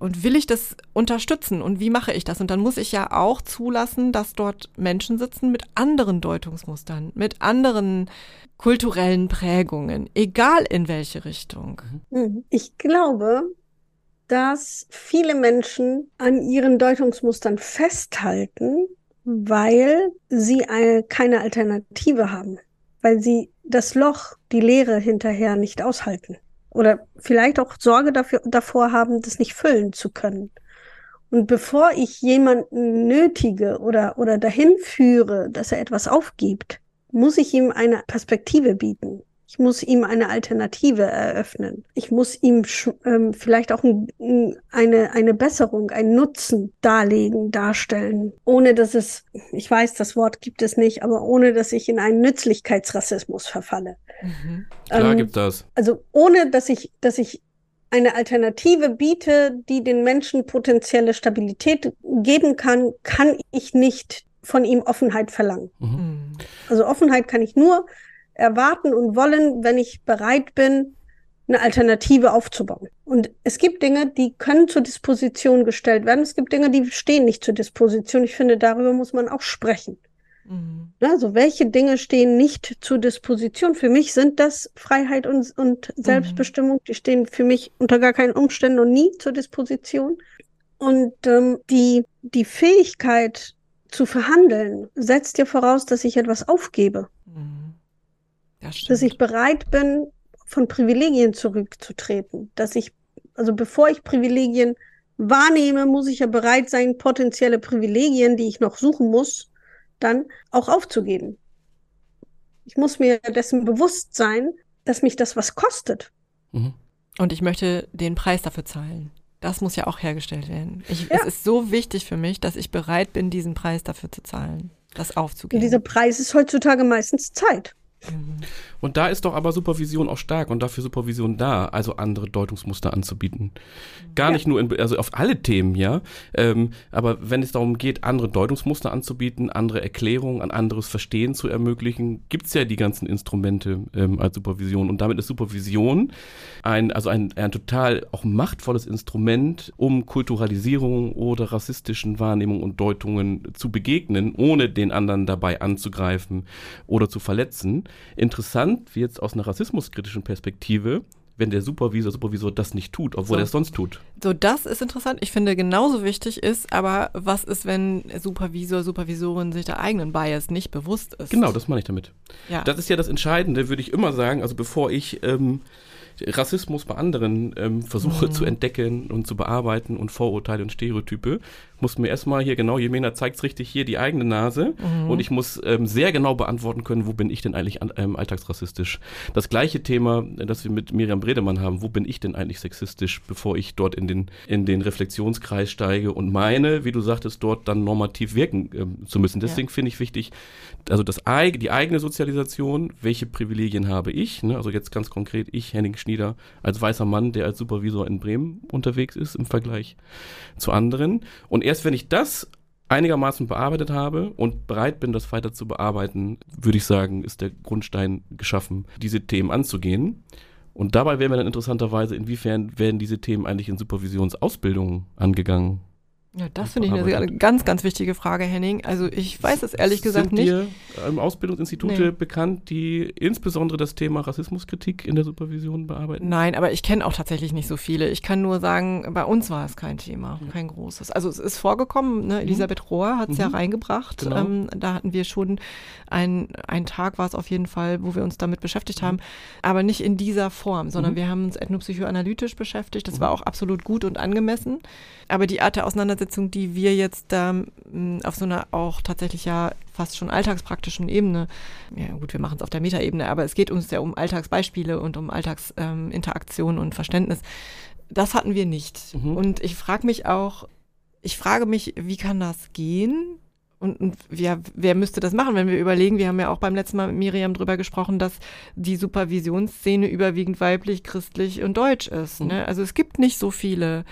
und will ich das unterstützen und wie mache ich das? Und dann muss ich ja auch zulassen, dass dort Menschen sitzen mit anderen Deutungsmustern, mit anderen kulturellen Prägungen, egal in welche Richtung. Mhm. Ich glaube, dass viele Menschen an ihren Deutungsmustern festhalten, weil sie eine, keine Alternative haben, weil sie das Loch, die Leere hinterher nicht aushalten oder vielleicht auch Sorge dafür, davor haben, das nicht füllen zu können. Und bevor ich jemanden nötige oder, oder dahin führe, dass er etwas aufgibt, muss ich ihm eine Perspektive bieten. Ich muss ihm eine Alternative eröffnen. Ich muss ihm ähm, vielleicht auch ein, eine, eine Besserung, einen Nutzen darlegen, darstellen, ohne dass es, ich weiß, das Wort gibt es nicht, aber ohne dass ich in einen Nützlichkeitsrassismus verfalle. Mhm. Klar ähm, gibt das. Also ohne dass ich, dass ich eine Alternative biete, die den Menschen potenzielle Stabilität geben kann, kann ich nicht von ihm Offenheit verlangen. Mhm. Also Offenheit kann ich nur erwarten und wollen, wenn ich bereit bin, eine Alternative aufzubauen. Und es gibt Dinge, die können zur Disposition gestellt werden. Es gibt Dinge, die stehen nicht zur Disposition. Ich finde, darüber muss man auch sprechen. Mhm. Also welche Dinge stehen nicht zur Disposition? Für mich sind das Freiheit und, und Selbstbestimmung. Mhm. Die stehen für mich unter gar keinen Umständen und nie zur Disposition. Und ähm, die, die Fähigkeit zu verhandeln setzt ja voraus, dass ich etwas aufgebe. Mhm dass ich bereit bin, von Privilegien zurückzutreten. Dass ich, also bevor ich Privilegien wahrnehme, muss ich ja bereit sein, potenzielle Privilegien, die ich noch suchen muss, dann auch aufzugeben. Ich muss mir dessen bewusst sein, dass mich das was kostet. Mhm. Und ich möchte den Preis dafür zahlen. Das muss ja auch hergestellt werden. Ich, ja. Es ist so wichtig für mich, dass ich bereit bin, diesen Preis dafür zu zahlen, das aufzugeben. Und dieser Preis ist heutzutage meistens Zeit. Und da ist doch aber Supervision auch stark und dafür Supervision da, also andere Deutungsmuster anzubieten. Gar ja. nicht nur in, also auf alle Themen, ja. Ähm, aber wenn es darum geht, andere Deutungsmuster anzubieten, andere Erklärungen, ein anderes Verstehen zu ermöglichen, gibt es ja die ganzen Instrumente ähm, als Supervision. Und damit ist Supervision ein, also ein, ein total auch machtvolles Instrument, um Kulturalisierung oder rassistischen Wahrnehmungen und Deutungen zu begegnen, ohne den anderen dabei anzugreifen oder zu verletzen interessant, wie jetzt aus einer rassismuskritischen Perspektive, wenn der Supervisor, Supervisor das nicht tut, obwohl so. er es sonst tut. So, das ist interessant. Ich finde, genauso wichtig ist, aber was ist, wenn Supervisor, Supervisorin sich der eigenen Bias nicht bewusst ist? Genau, das meine ich damit. Ja. Das ist ja das Entscheidende, würde ich immer sagen. Also bevor ich ähm, Rassismus bei anderen ähm, versuche mhm. zu entdecken und zu bearbeiten und Vorurteile und Stereotype, muss mir erstmal hier genau, Jemena zeigt es richtig, hier die eigene Nase mhm. und ich muss ähm, sehr genau beantworten können, wo bin ich denn eigentlich an, ähm, alltagsrassistisch. Das gleiche Thema, das wir mit Miriam Bredemann haben, wo bin ich denn eigentlich sexistisch, bevor ich dort in den, in den Reflexionskreis steige und meine, wie du sagtest, dort dann normativ wirken ähm, zu müssen. Deswegen ja. finde ich wichtig, also das, die eigene Sozialisation, welche Privilegien habe ich, ne? also jetzt ganz konkret ich, Henning Schnieder, als weißer Mann, der als Supervisor in Bremen unterwegs ist im Vergleich zu anderen und erst wenn ich das einigermaßen bearbeitet habe und bereit bin, das weiter zu bearbeiten, würde ich sagen, ist der Grundstein geschaffen, diese Themen anzugehen. Und dabei wären wir dann interessanterweise, inwiefern werden diese Themen eigentlich in Supervisionsausbildungen angegangen? Ja, das finde ich eine ganz, ganz wichtige Frage, Henning. Also ich weiß es ehrlich gesagt Sind nicht. Sind dir ähm, Ausbildungsinstitute nee. bekannt, die insbesondere das Thema Rassismuskritik in der Supervision bearbeiten? Nein, aber ich kenne auch tatsächlich nicht so viele. Ich kann nur sagen, bei uns war es kein Thema, ja. kein großes. Also es ist vorgekommen, ne? Mhm. Elisabeth Rohr hat es mhm. ja reingebracht. Genau. Ähm, da hatten wir schon einen Tag war es auf jeden Fall, wo wir uns damit beschäftigt mhm. haben, aber nicht in dieser Form, sondern mhm. wir haben uns ethnopsychoanalytisch beschäftigt. Das war mhm. auch absolut gut und angemessen. Aber die Art der Auseinandersetzung, die wir jetzt ähm, auf so einer auch tatsächlich ja fast schon alltagspraktischen Ebene, ja gut, wir machen es auf der Metaebene, aber es geht uns ja um Alltagsbeispiele und um Alltagsinteraktion ähm, und Verständnis. Das hatten wir nicht. Mhm. Und ich frage mich auch, ich frage mich, wie kann das gehen? Und, und wer, wer müsste das machen, wenn wir überlegen, wir haben ja auch beim letzten Mal mit Miriam drüber gesprochen, dass die Supervisionsszene überwiegend weiblich, christlich und deutsch ist. Mhm. Ne? Also es gibt nicht so viele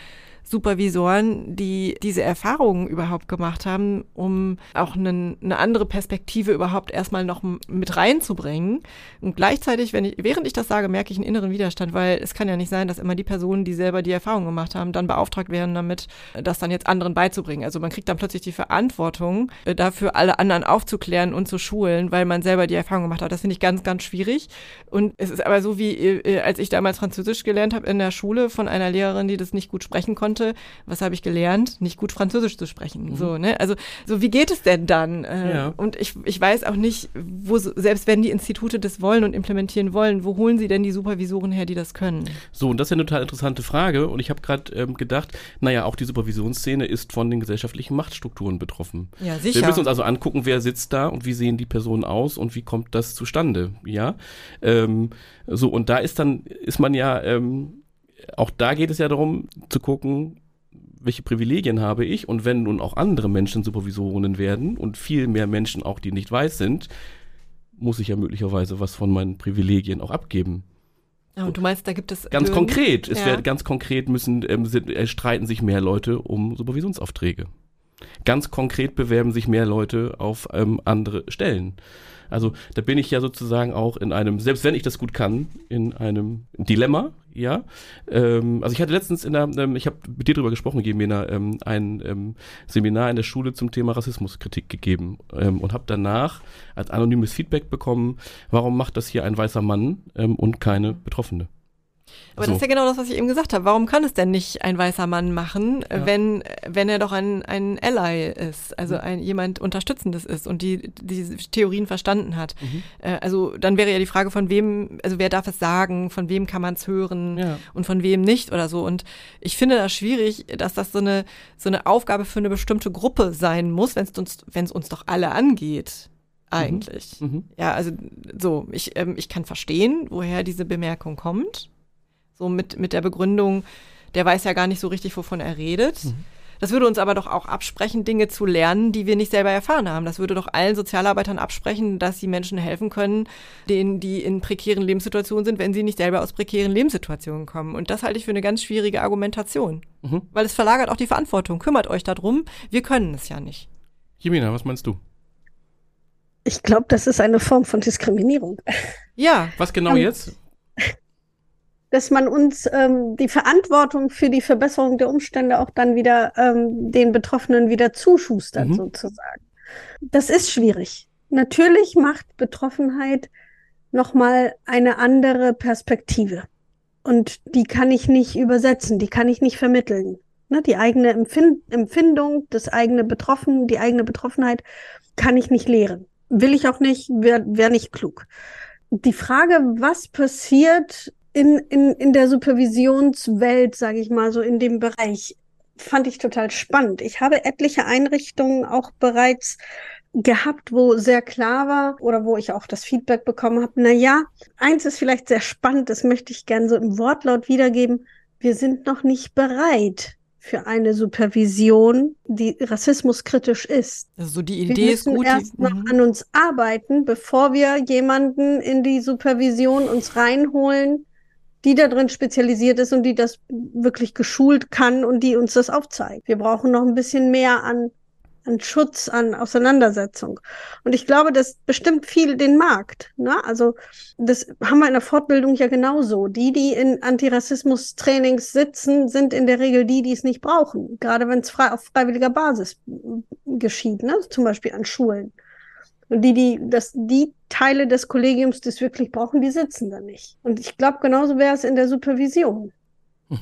Supervisoren, die diese Erfahrungen überhaupt gemacht haben, um auch einen, eine andere Perspektive überhaupt erstmal noch mit reinzubringen. Und gleichzeitig, wenn ich, während ich das sage, merke ich einen inneren Widerstand, weil es kann ja nicht sein, dass immer die Personen, die selber die Erfahrung gemacht haben, dann beauftragt werden damit, das dann jetzt anderen beizubringen. Also man kriegt dann plötzlich die Verantwortung, äh, dafür alle anderen aufzuklären und zu schulen, weil man selber die Erfahrung gemacht hat. Das finde ich ganz, ganz schwierig. Und es ist aber so wie, äh, als ich damals Französisch gelernt habe in der Schule von einer Lehrerin, die das nicht gut sprechen konnte, konnte, was habe ich gelernt? Nicht gut Französisch zu sprechen. Mhm. So, ne? Also, so wie geht es denn dann? Äh, ja. Und ich, ich weiß auch nicht, wo, selbst wenn die Institute das wollen und implementieren wollen, wo holen sie denn die Supervisoren her, die das können? So, und das ist ja eine total interessante Frage. Und ich habe gerade ähm, gedacht, naja, auch die Supervisionsszene ist von den gesellschaftlichen Machtstrukturen betroffen. Ja, sicher. Wir müssen uns also angucken, wer sitzt da und wie sehen die Personen aus und wie kommt das zustande, ja? Ähm, so, und da ist dann, ist man ja, ähm, auch da geht es ja darum zu gucken, welche Privilegien habe ich und wenn nun auch andere Menschen Supervisorinnen werden und viel mehr Menschen auch, die nicht weiß sind, muss ich ja möglicherweise was von meinen Privilegien auch abgeben. Ja, und du meinst, da gibt es ganz konkret. Es ja. wird ganz konkret müssen ähm, sind, äh, streiten sich mehr Leute um Supervisionsaufträge. Ganz konkret bewerben sich mehr Leute auf ähm, andere Stellen. Also da bin ich ja sozusagen auch in einem, selbst wenn ich das gut kann, in einem Dilemma, ja. Ähm, also ich hatte letztens in der, ähm, ich habe mit dir drüber gesprochen, Gemena, ähm, ein ähm, Seminar in der Schule zum Thema Rassismuskritik gegeben ähm, und habe danach als anonymes Feedback bekommen, warum macht das hier ein weißer Mann ähm, und keine Betroffene? Aber so. das ist ja genau das, was ich eben gesagt habe. Warum kann es denn nicht ein weißer Mann machen, ja. wenn, wenn er doch ein, ein Ally ist, also mhm. ein, jemand Unterstützendes ist und die, die Theorien verstanden hat? Mhm. Äh, also dann wäre ja die Frage, von wem, also wer darf es sagen, von wem kann man es hören ja. und von wem nicht oder so. Und ich finde das schwierig, dass das so eine, so eine Aufgabe für eine bestimmte Gruppe sein muss, wenn es uns, wenn es uns doch alle angeht eigentlich. Mhm. Mhm. Ja, also so, ich, ähm, ich kann verstehen, woher diese Bemerkung kommt. So mit, mit der Begründung, der weiß ja gar nicht so richtig, wovon er redet. Mhm. Das würde uns aber doch auch absprechen, Dinge zu lernen, die wir nicht selber erfahren haben. Das würde doch allen Sozialarbeitern absprechen, dass sie Menschen helfen können, denen, die in prekären Lebenssituationen sind, wenn sie nicht selber aus prekären Lebenssituationen kommen. Und das halte ich für eine ganz schwierige Argumentation. Mhm. Weil es verlagert auch die Verantwortung. Kümmert euch darum. Wir können es ja nicht. Jemina, was meinst du? Ich glaube, das ist eine Form von Diskriminierung. Ja. Was genau jetzt? Dass man uns ähm, die Verantwortung für die Verbesserung der Umstände auch dann wieder ähm, den Betroffenen wieder zuschustert, mhm. sozusagen. Das ist schwierig. Natürlich macht Betroffenheit nochmal eine andere Perspektive. Und die kann ich nicht übersetzen, die kann ich nicht vermitteln. Ne, die eigene Empfind Empfindung, das eigene Betroffen, die eigene Betroffenheit kann ich nicht lehren. Will ich auch nicht, wäre wär nicht klug. Die Frage, was passiert, in, in, in der Supervisionswelt, sage ich mal, so in dem Bereich, fand ich total spannend. Ich habe etliche Einrichtungen auch bereits gehabt, wo sehr klar war oder wo ich auch das Feedback bekommen habe, na ja, eins ist vielleicht sehr spannend, das möchte ich gerne so im Wortlaut wiedergeben. Wir sind noch nicht bereit für eine Supervision, die rassismuskritisch ist. Also die Idee wir ist gut. erst noch mhm. an uns arbeiten, bevor wir jemanden in die Supervision uns reinholen, die da drin spezialisiert ist und die das wirklich geschult kann und die uns das aufzeigt. Wir brauchen noch ein bisschen mehr an, an Schutz, an Auseinandersetzung. Und ich glaube, das bestimmt viel den Markt. Ne? Also das haben wir in der Fortbildung ja genauso. Die, die in Antirassismus-Trainings sitzen, sind in der Regel die, die es nicht brauchen. Gerade wenn es frei, auf freiwilliger Basis geschieht, ne? zum Beispiel an Schulen. Und die, die, dass die Teile des Kollegiums, die es wirklich brauchen, die sitzen da nicht. Und ich glaube, genauso wäre es in der Supervision. Mhm.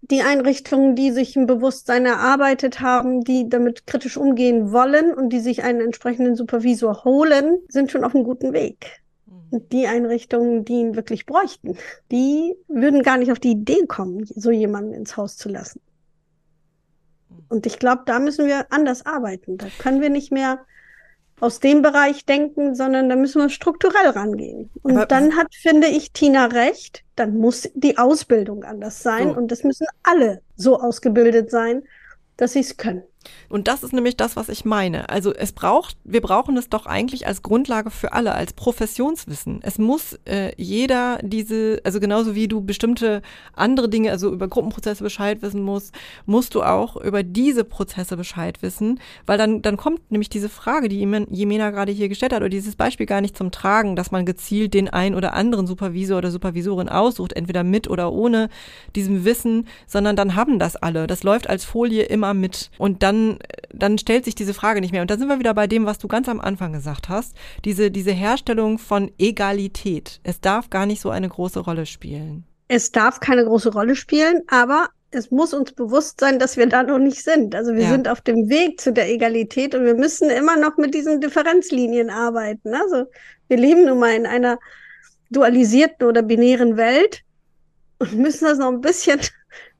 Die Einrichtungen, die sich ein Bewusstsein erarbeitet haben, die damit kritisch umgehen wollen und die sich einen entsprechenden Supervisor holen, sind schon auf einem guten Weg. Mhm. Und die Einrichtungen, die ihn wirklich bräuchten, die würden gar nicht auf die Idee kommen, so jemanden ins Haus zu lassen. Mhm. Und ich glaube, da müssen wir anders arbeiten. Da können wir nicht mehr aus dem Bereich denken, sondern da müssen wir strukturell rangehen. Und Aber dann hat, finde ich, Tina recht, dann muss die Ausbildung anders sein so. und das müssen alle so ausgebildet sein, dass sie es können. Und das ist nämlich das, was ich meine. Also es braucht, wir brauchen es doch eigentlich als Grundlage für alle, als Professionswissen. Es muss äh, jeder diese, also genauso wie du bestimmte andere Dinge, also über Gruppenprozesse Bescheid wissen musst, musst du auch über diese Prozesse Bescheid wissen, weil dann, dann kommt nämlich diese Frage, die Jemena gerade hier gestellt hat, oder dieses Beispiel gar nicht zum Tragen, dass man gezielt den ein oder anderen Supervisor oder Supervisorin aussucht, entweder mit oder ohne diesem Wissen, sondern dann haben das alle. Das läuft als Folie immer mit. Und dann dann stellt sich diese Frage nicht mehr. Und da sind wir wieder bei dem, was du ganz am Anfang gesagt hast. Diese, diese Herstellung von Egalität. Es darf gar nicht so eine große Rolle spielen. Es darf keine große Rolle spielen, aber es muss uns bewusst sein, dass wir da noch nicht sind. Also wir ja. sind auf dem Weg zu der Egalität und wir müssen immer noch mit diesen Differenzlinien arbeiten. Also wir leben nun mal in einer dualisierten oder binären Welt und müssen das noch ein bisschen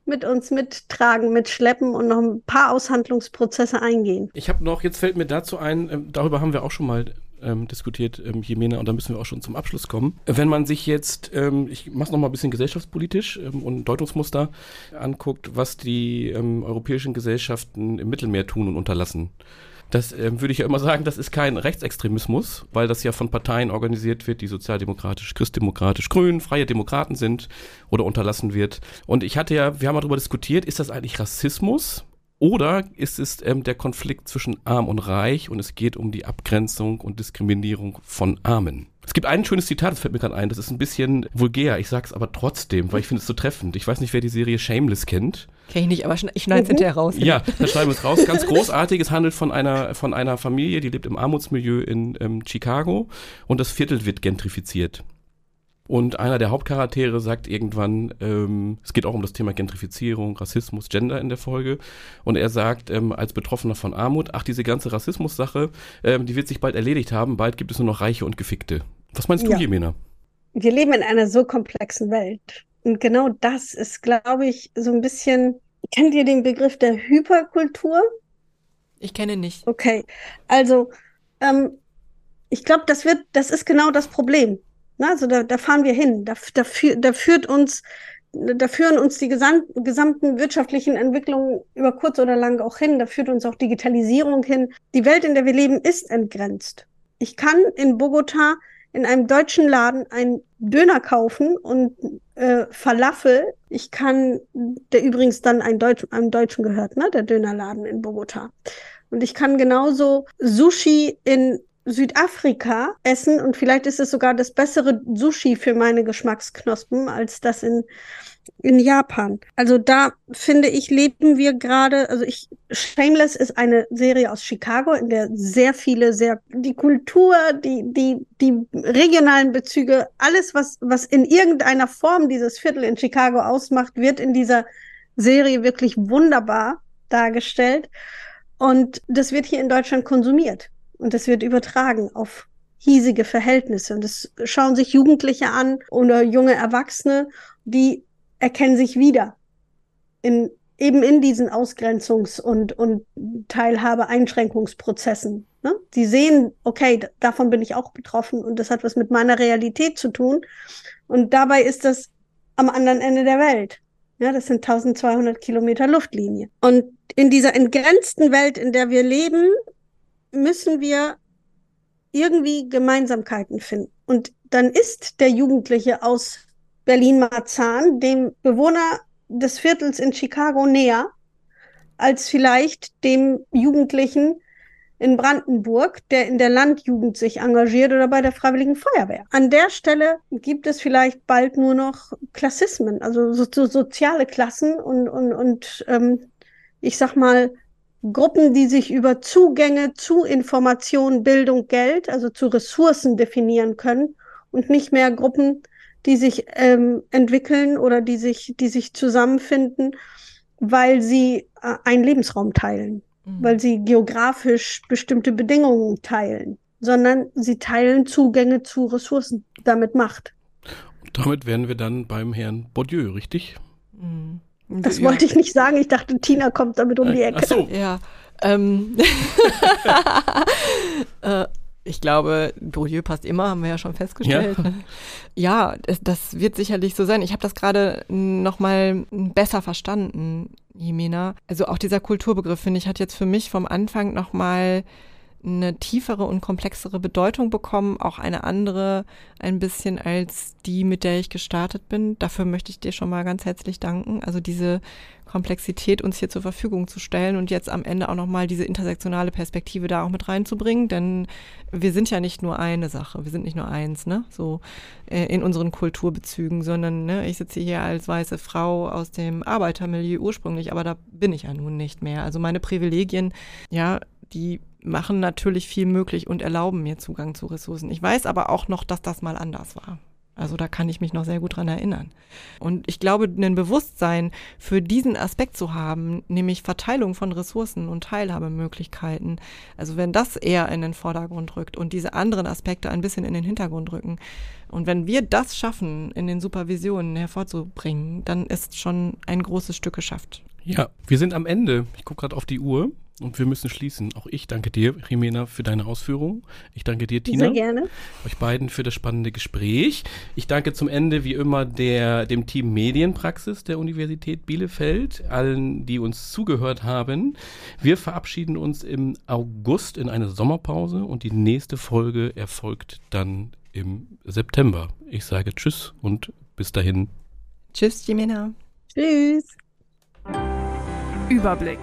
mit uns mittragen, mitschleppen und noch ein paar Aushandlungsprozesse eingehen. Ich habe noch, jetzt fällt mir dazu ein, äh, darüber haben wir auch schon mal ähm, diskutiert, ähm, Jemena, und da müssen wir auch schon zum Abschluss kommen. Wenn man sich jetzt, ähm, ich mache es nochmal ein bisschen gesellschaftspolitisch ähm, und Deutungsmuster anguckt, was die ähm, europäischen Gesellschaften im Mittelmeer tun und unterlassen. Das äh, würde ich ja immer sagen, das ist kein Rechtsextremismus, weil das ja von Parteien organisiert wird, die sozialdemokratisch, christdemokratisch, grün, freie Demokraten sind oder unterlassen wird. Und ich hatte ja, wir haben darüber diskutiert, ist das eigentlich Rassismus? Oder ist es ähm, der Konflikt zwischen arm und reich und es geht um die Abgrenzung und Diskriminierung von Armen? Es gibt ein schönes Zitat, das fällt mir gerade ein, das ist ein bisschen vulgär, ich sag's aber trotzdem, weil ich finde es so treffend. Ich weiß nicht, wer die Serie Shameless kennt. Kenn ich nicht, aber ich schneide es mhm. hinterher raus. Ja, da schneiden wir es raus. Ganz großartig. Es handelt von einer, von einer Familie, die lebt im Armutsmilieu in ähm, Chicago und das Viertel wird gentrifiziert. Und einer der Hauptcharaktere sagt irgendwann, ähm, es geht auch um das Thema Gentrifizierung, Rassismus, Gender in der Folge. Und er sagt ähm, als Betroffener von Armut, ach, diese ganze Rassismus-Sache, ähm, die wird sich bald erledigt haben. Bald gibt es nur noch Reiche und Gefickte. Was meinst du, ja. Jemena? Wir leben in einer so komplexen Welt. Und genau das ist, glaube ich, so ein bisschen, kennt ihr den Begriff der Hyperkultur? Ich kenne nicht. Okay, also ähm, ich glaube, das wird, das ist genau das Problem. Na, also da, da fahren wir hin. Da, da, da führt uns, da führen uns die gesam gesamten wirtschaftlichen Entwicklungen über kurz oder lang auch hin. Da führt uns auch Digitalisierung hin. Die Welt, in der wir leben, ist entgrenzt. Ich kann in Bogota in einem deutschen Laden einen Döner kaufen und äh, Falafel. Ich kann, der übrigens dann ein Deutsch, einem Deutschen gehört, ne, der Dönerladen in Bogota. Und ich kann genauso Sushi in Südafrika essen und vielleicht ist es sogar das bessere Sushi für meine Geschmacksknospen als das in in Japan. Also da finde ich, leben wir gerade, also ich, Shameless ist eine Serie aus Chicago, in der sehr viele, sehr, die Kultur, die, die, die regionalen Bezüge, alles, was, was in irgendeiner Form dieses Viertel in Chicago ausmacht, wird in dieser Serie wirklich wunderbar dargestellt. Und das wird hier in Deutschland konsumiert. Und das wird übertragen auf hiesige Verhältnisse. Und das schauen sich Jugendliche an oder junge Erwachsene, die erkennen sich wieder in eben in diesen Ausgrenzungs- und, und Teilhabe-Einschränkungsprozessen. Ne? Sie sehen, okay, davon bin ich auch betroffen und das hat was mit meiner Realität zu tun. Und dabei ist das am anderen Ende der Welt. Ja, das sind 1200 Kilometer Luftlinie. Und in dieser entgrenzten Welt, in der wir leben, müssen wir irgendwie Gemeinsamkeiten finden. Und dann ist der Jugendliche aus Berlin-Marzahn dem Bewohner des Viertels in Chicago näher als vielleicht dem Jugendlichen in Brandenburg, der in der Landjugend sich engagiert oder bei der Freiwilligen Feuerwehr. An der Stelle gibt es vielleicht bald nur noch Klassismen, also so, so soziale Klassen und, und, und ähm, ich sag mal, Gruppen, die sich über Zugänge zu Information, Bildung, Geld, also zu Ressourcen definieren können und nicht mehr Gruppen, die sich ähm, entwickeln oder die sich, die sich zusammenfinden, weil sie äh, einen Lebensraum teilen, mhm. weil sie geografisch bestimmte Bedingungen teilen, sondern sie teilen Zugänge zu Ressourcen, damit Macht. Und damit wären wir dann beim Herrn Bourdieu, richtig? Mhm. Das ja. wollte ich nicht sagen. Ich dachte, Tina kommt damit um die Ecke. Ach so. Ja. Ähm. *laughs* äh, ich glaube, Bourdieu passt immer, haben wir ja schon festgestellt. Ja, ne? ja das, das, wird sicherlich so sein. Ich habe das gerade nochmal besser verstanden, Jemina. Also auch dieser Kulturbegriff, finde ich, hat jetzt für mich vom Anfang nochmal eine tiefere und komplexere Bedeutung bekommen, auch eine andere ein bisschen als die, mit der ich gestartet bin. Dafür möchte ich dir schon mal ganz herzlich danken. Also diese Komplexität uns hier zur Verfügung zu stellen und jetzt am Ende auch nochmal diese intersektionale Perspektive da auch mit reinzubringen, denn wir sind ja nicht nur eine Sache, wir sind nicht nur eins, ne, so äh, in unseren Kulturbezügen, sondern ne, ich sitze hier als weiße Frau aus dem Arbeitermilieu ursprünglich, aber da bin ich ja nun nicht mehr. Also meine Privilegien, ja, die machen natürlich viel möglich und erlauben mir Zugang zu Ressourcen. Ich weiß aber auch noch, dass das mal anders war. Also da kann ich mich noch sehr gut dran erinnern. Und ich glaube, ein Bewusstsein für diesen Aspekt zu haben, nämlich Verteilung von Ressourcen und Teilhabemöglichkeiten, also wenn das eher in den Vordergrund rückt und diese anderen Aspekte ein bisschen in den Hintergrund rücken. Und wenn wir das schaffen, in den Supervisionen hervorzubringen, dann ist schon ein großes Stück geschafft. Ja, wir sind am Ende. Ich gucke gerade auf die Uhr. Und wir müssen schließen. Auch ich danke dir, Jimena, für deine Ausführungen. Ich danke dir, Tina. Sehr gerne. Euch beiden für das spannende Gespräch. Ich danke zum Ende wie immer der, dem Team Medienpraxis der Universität Bielefeld, allen, die uns zugehört haben. Wir verabschieden uns im August in eine Sommerpause und die nächste Folge erfolgt dann im September. Ich sage Tschüss und bis dahin. Tschüss, Jimena. Tschüss. Überblick.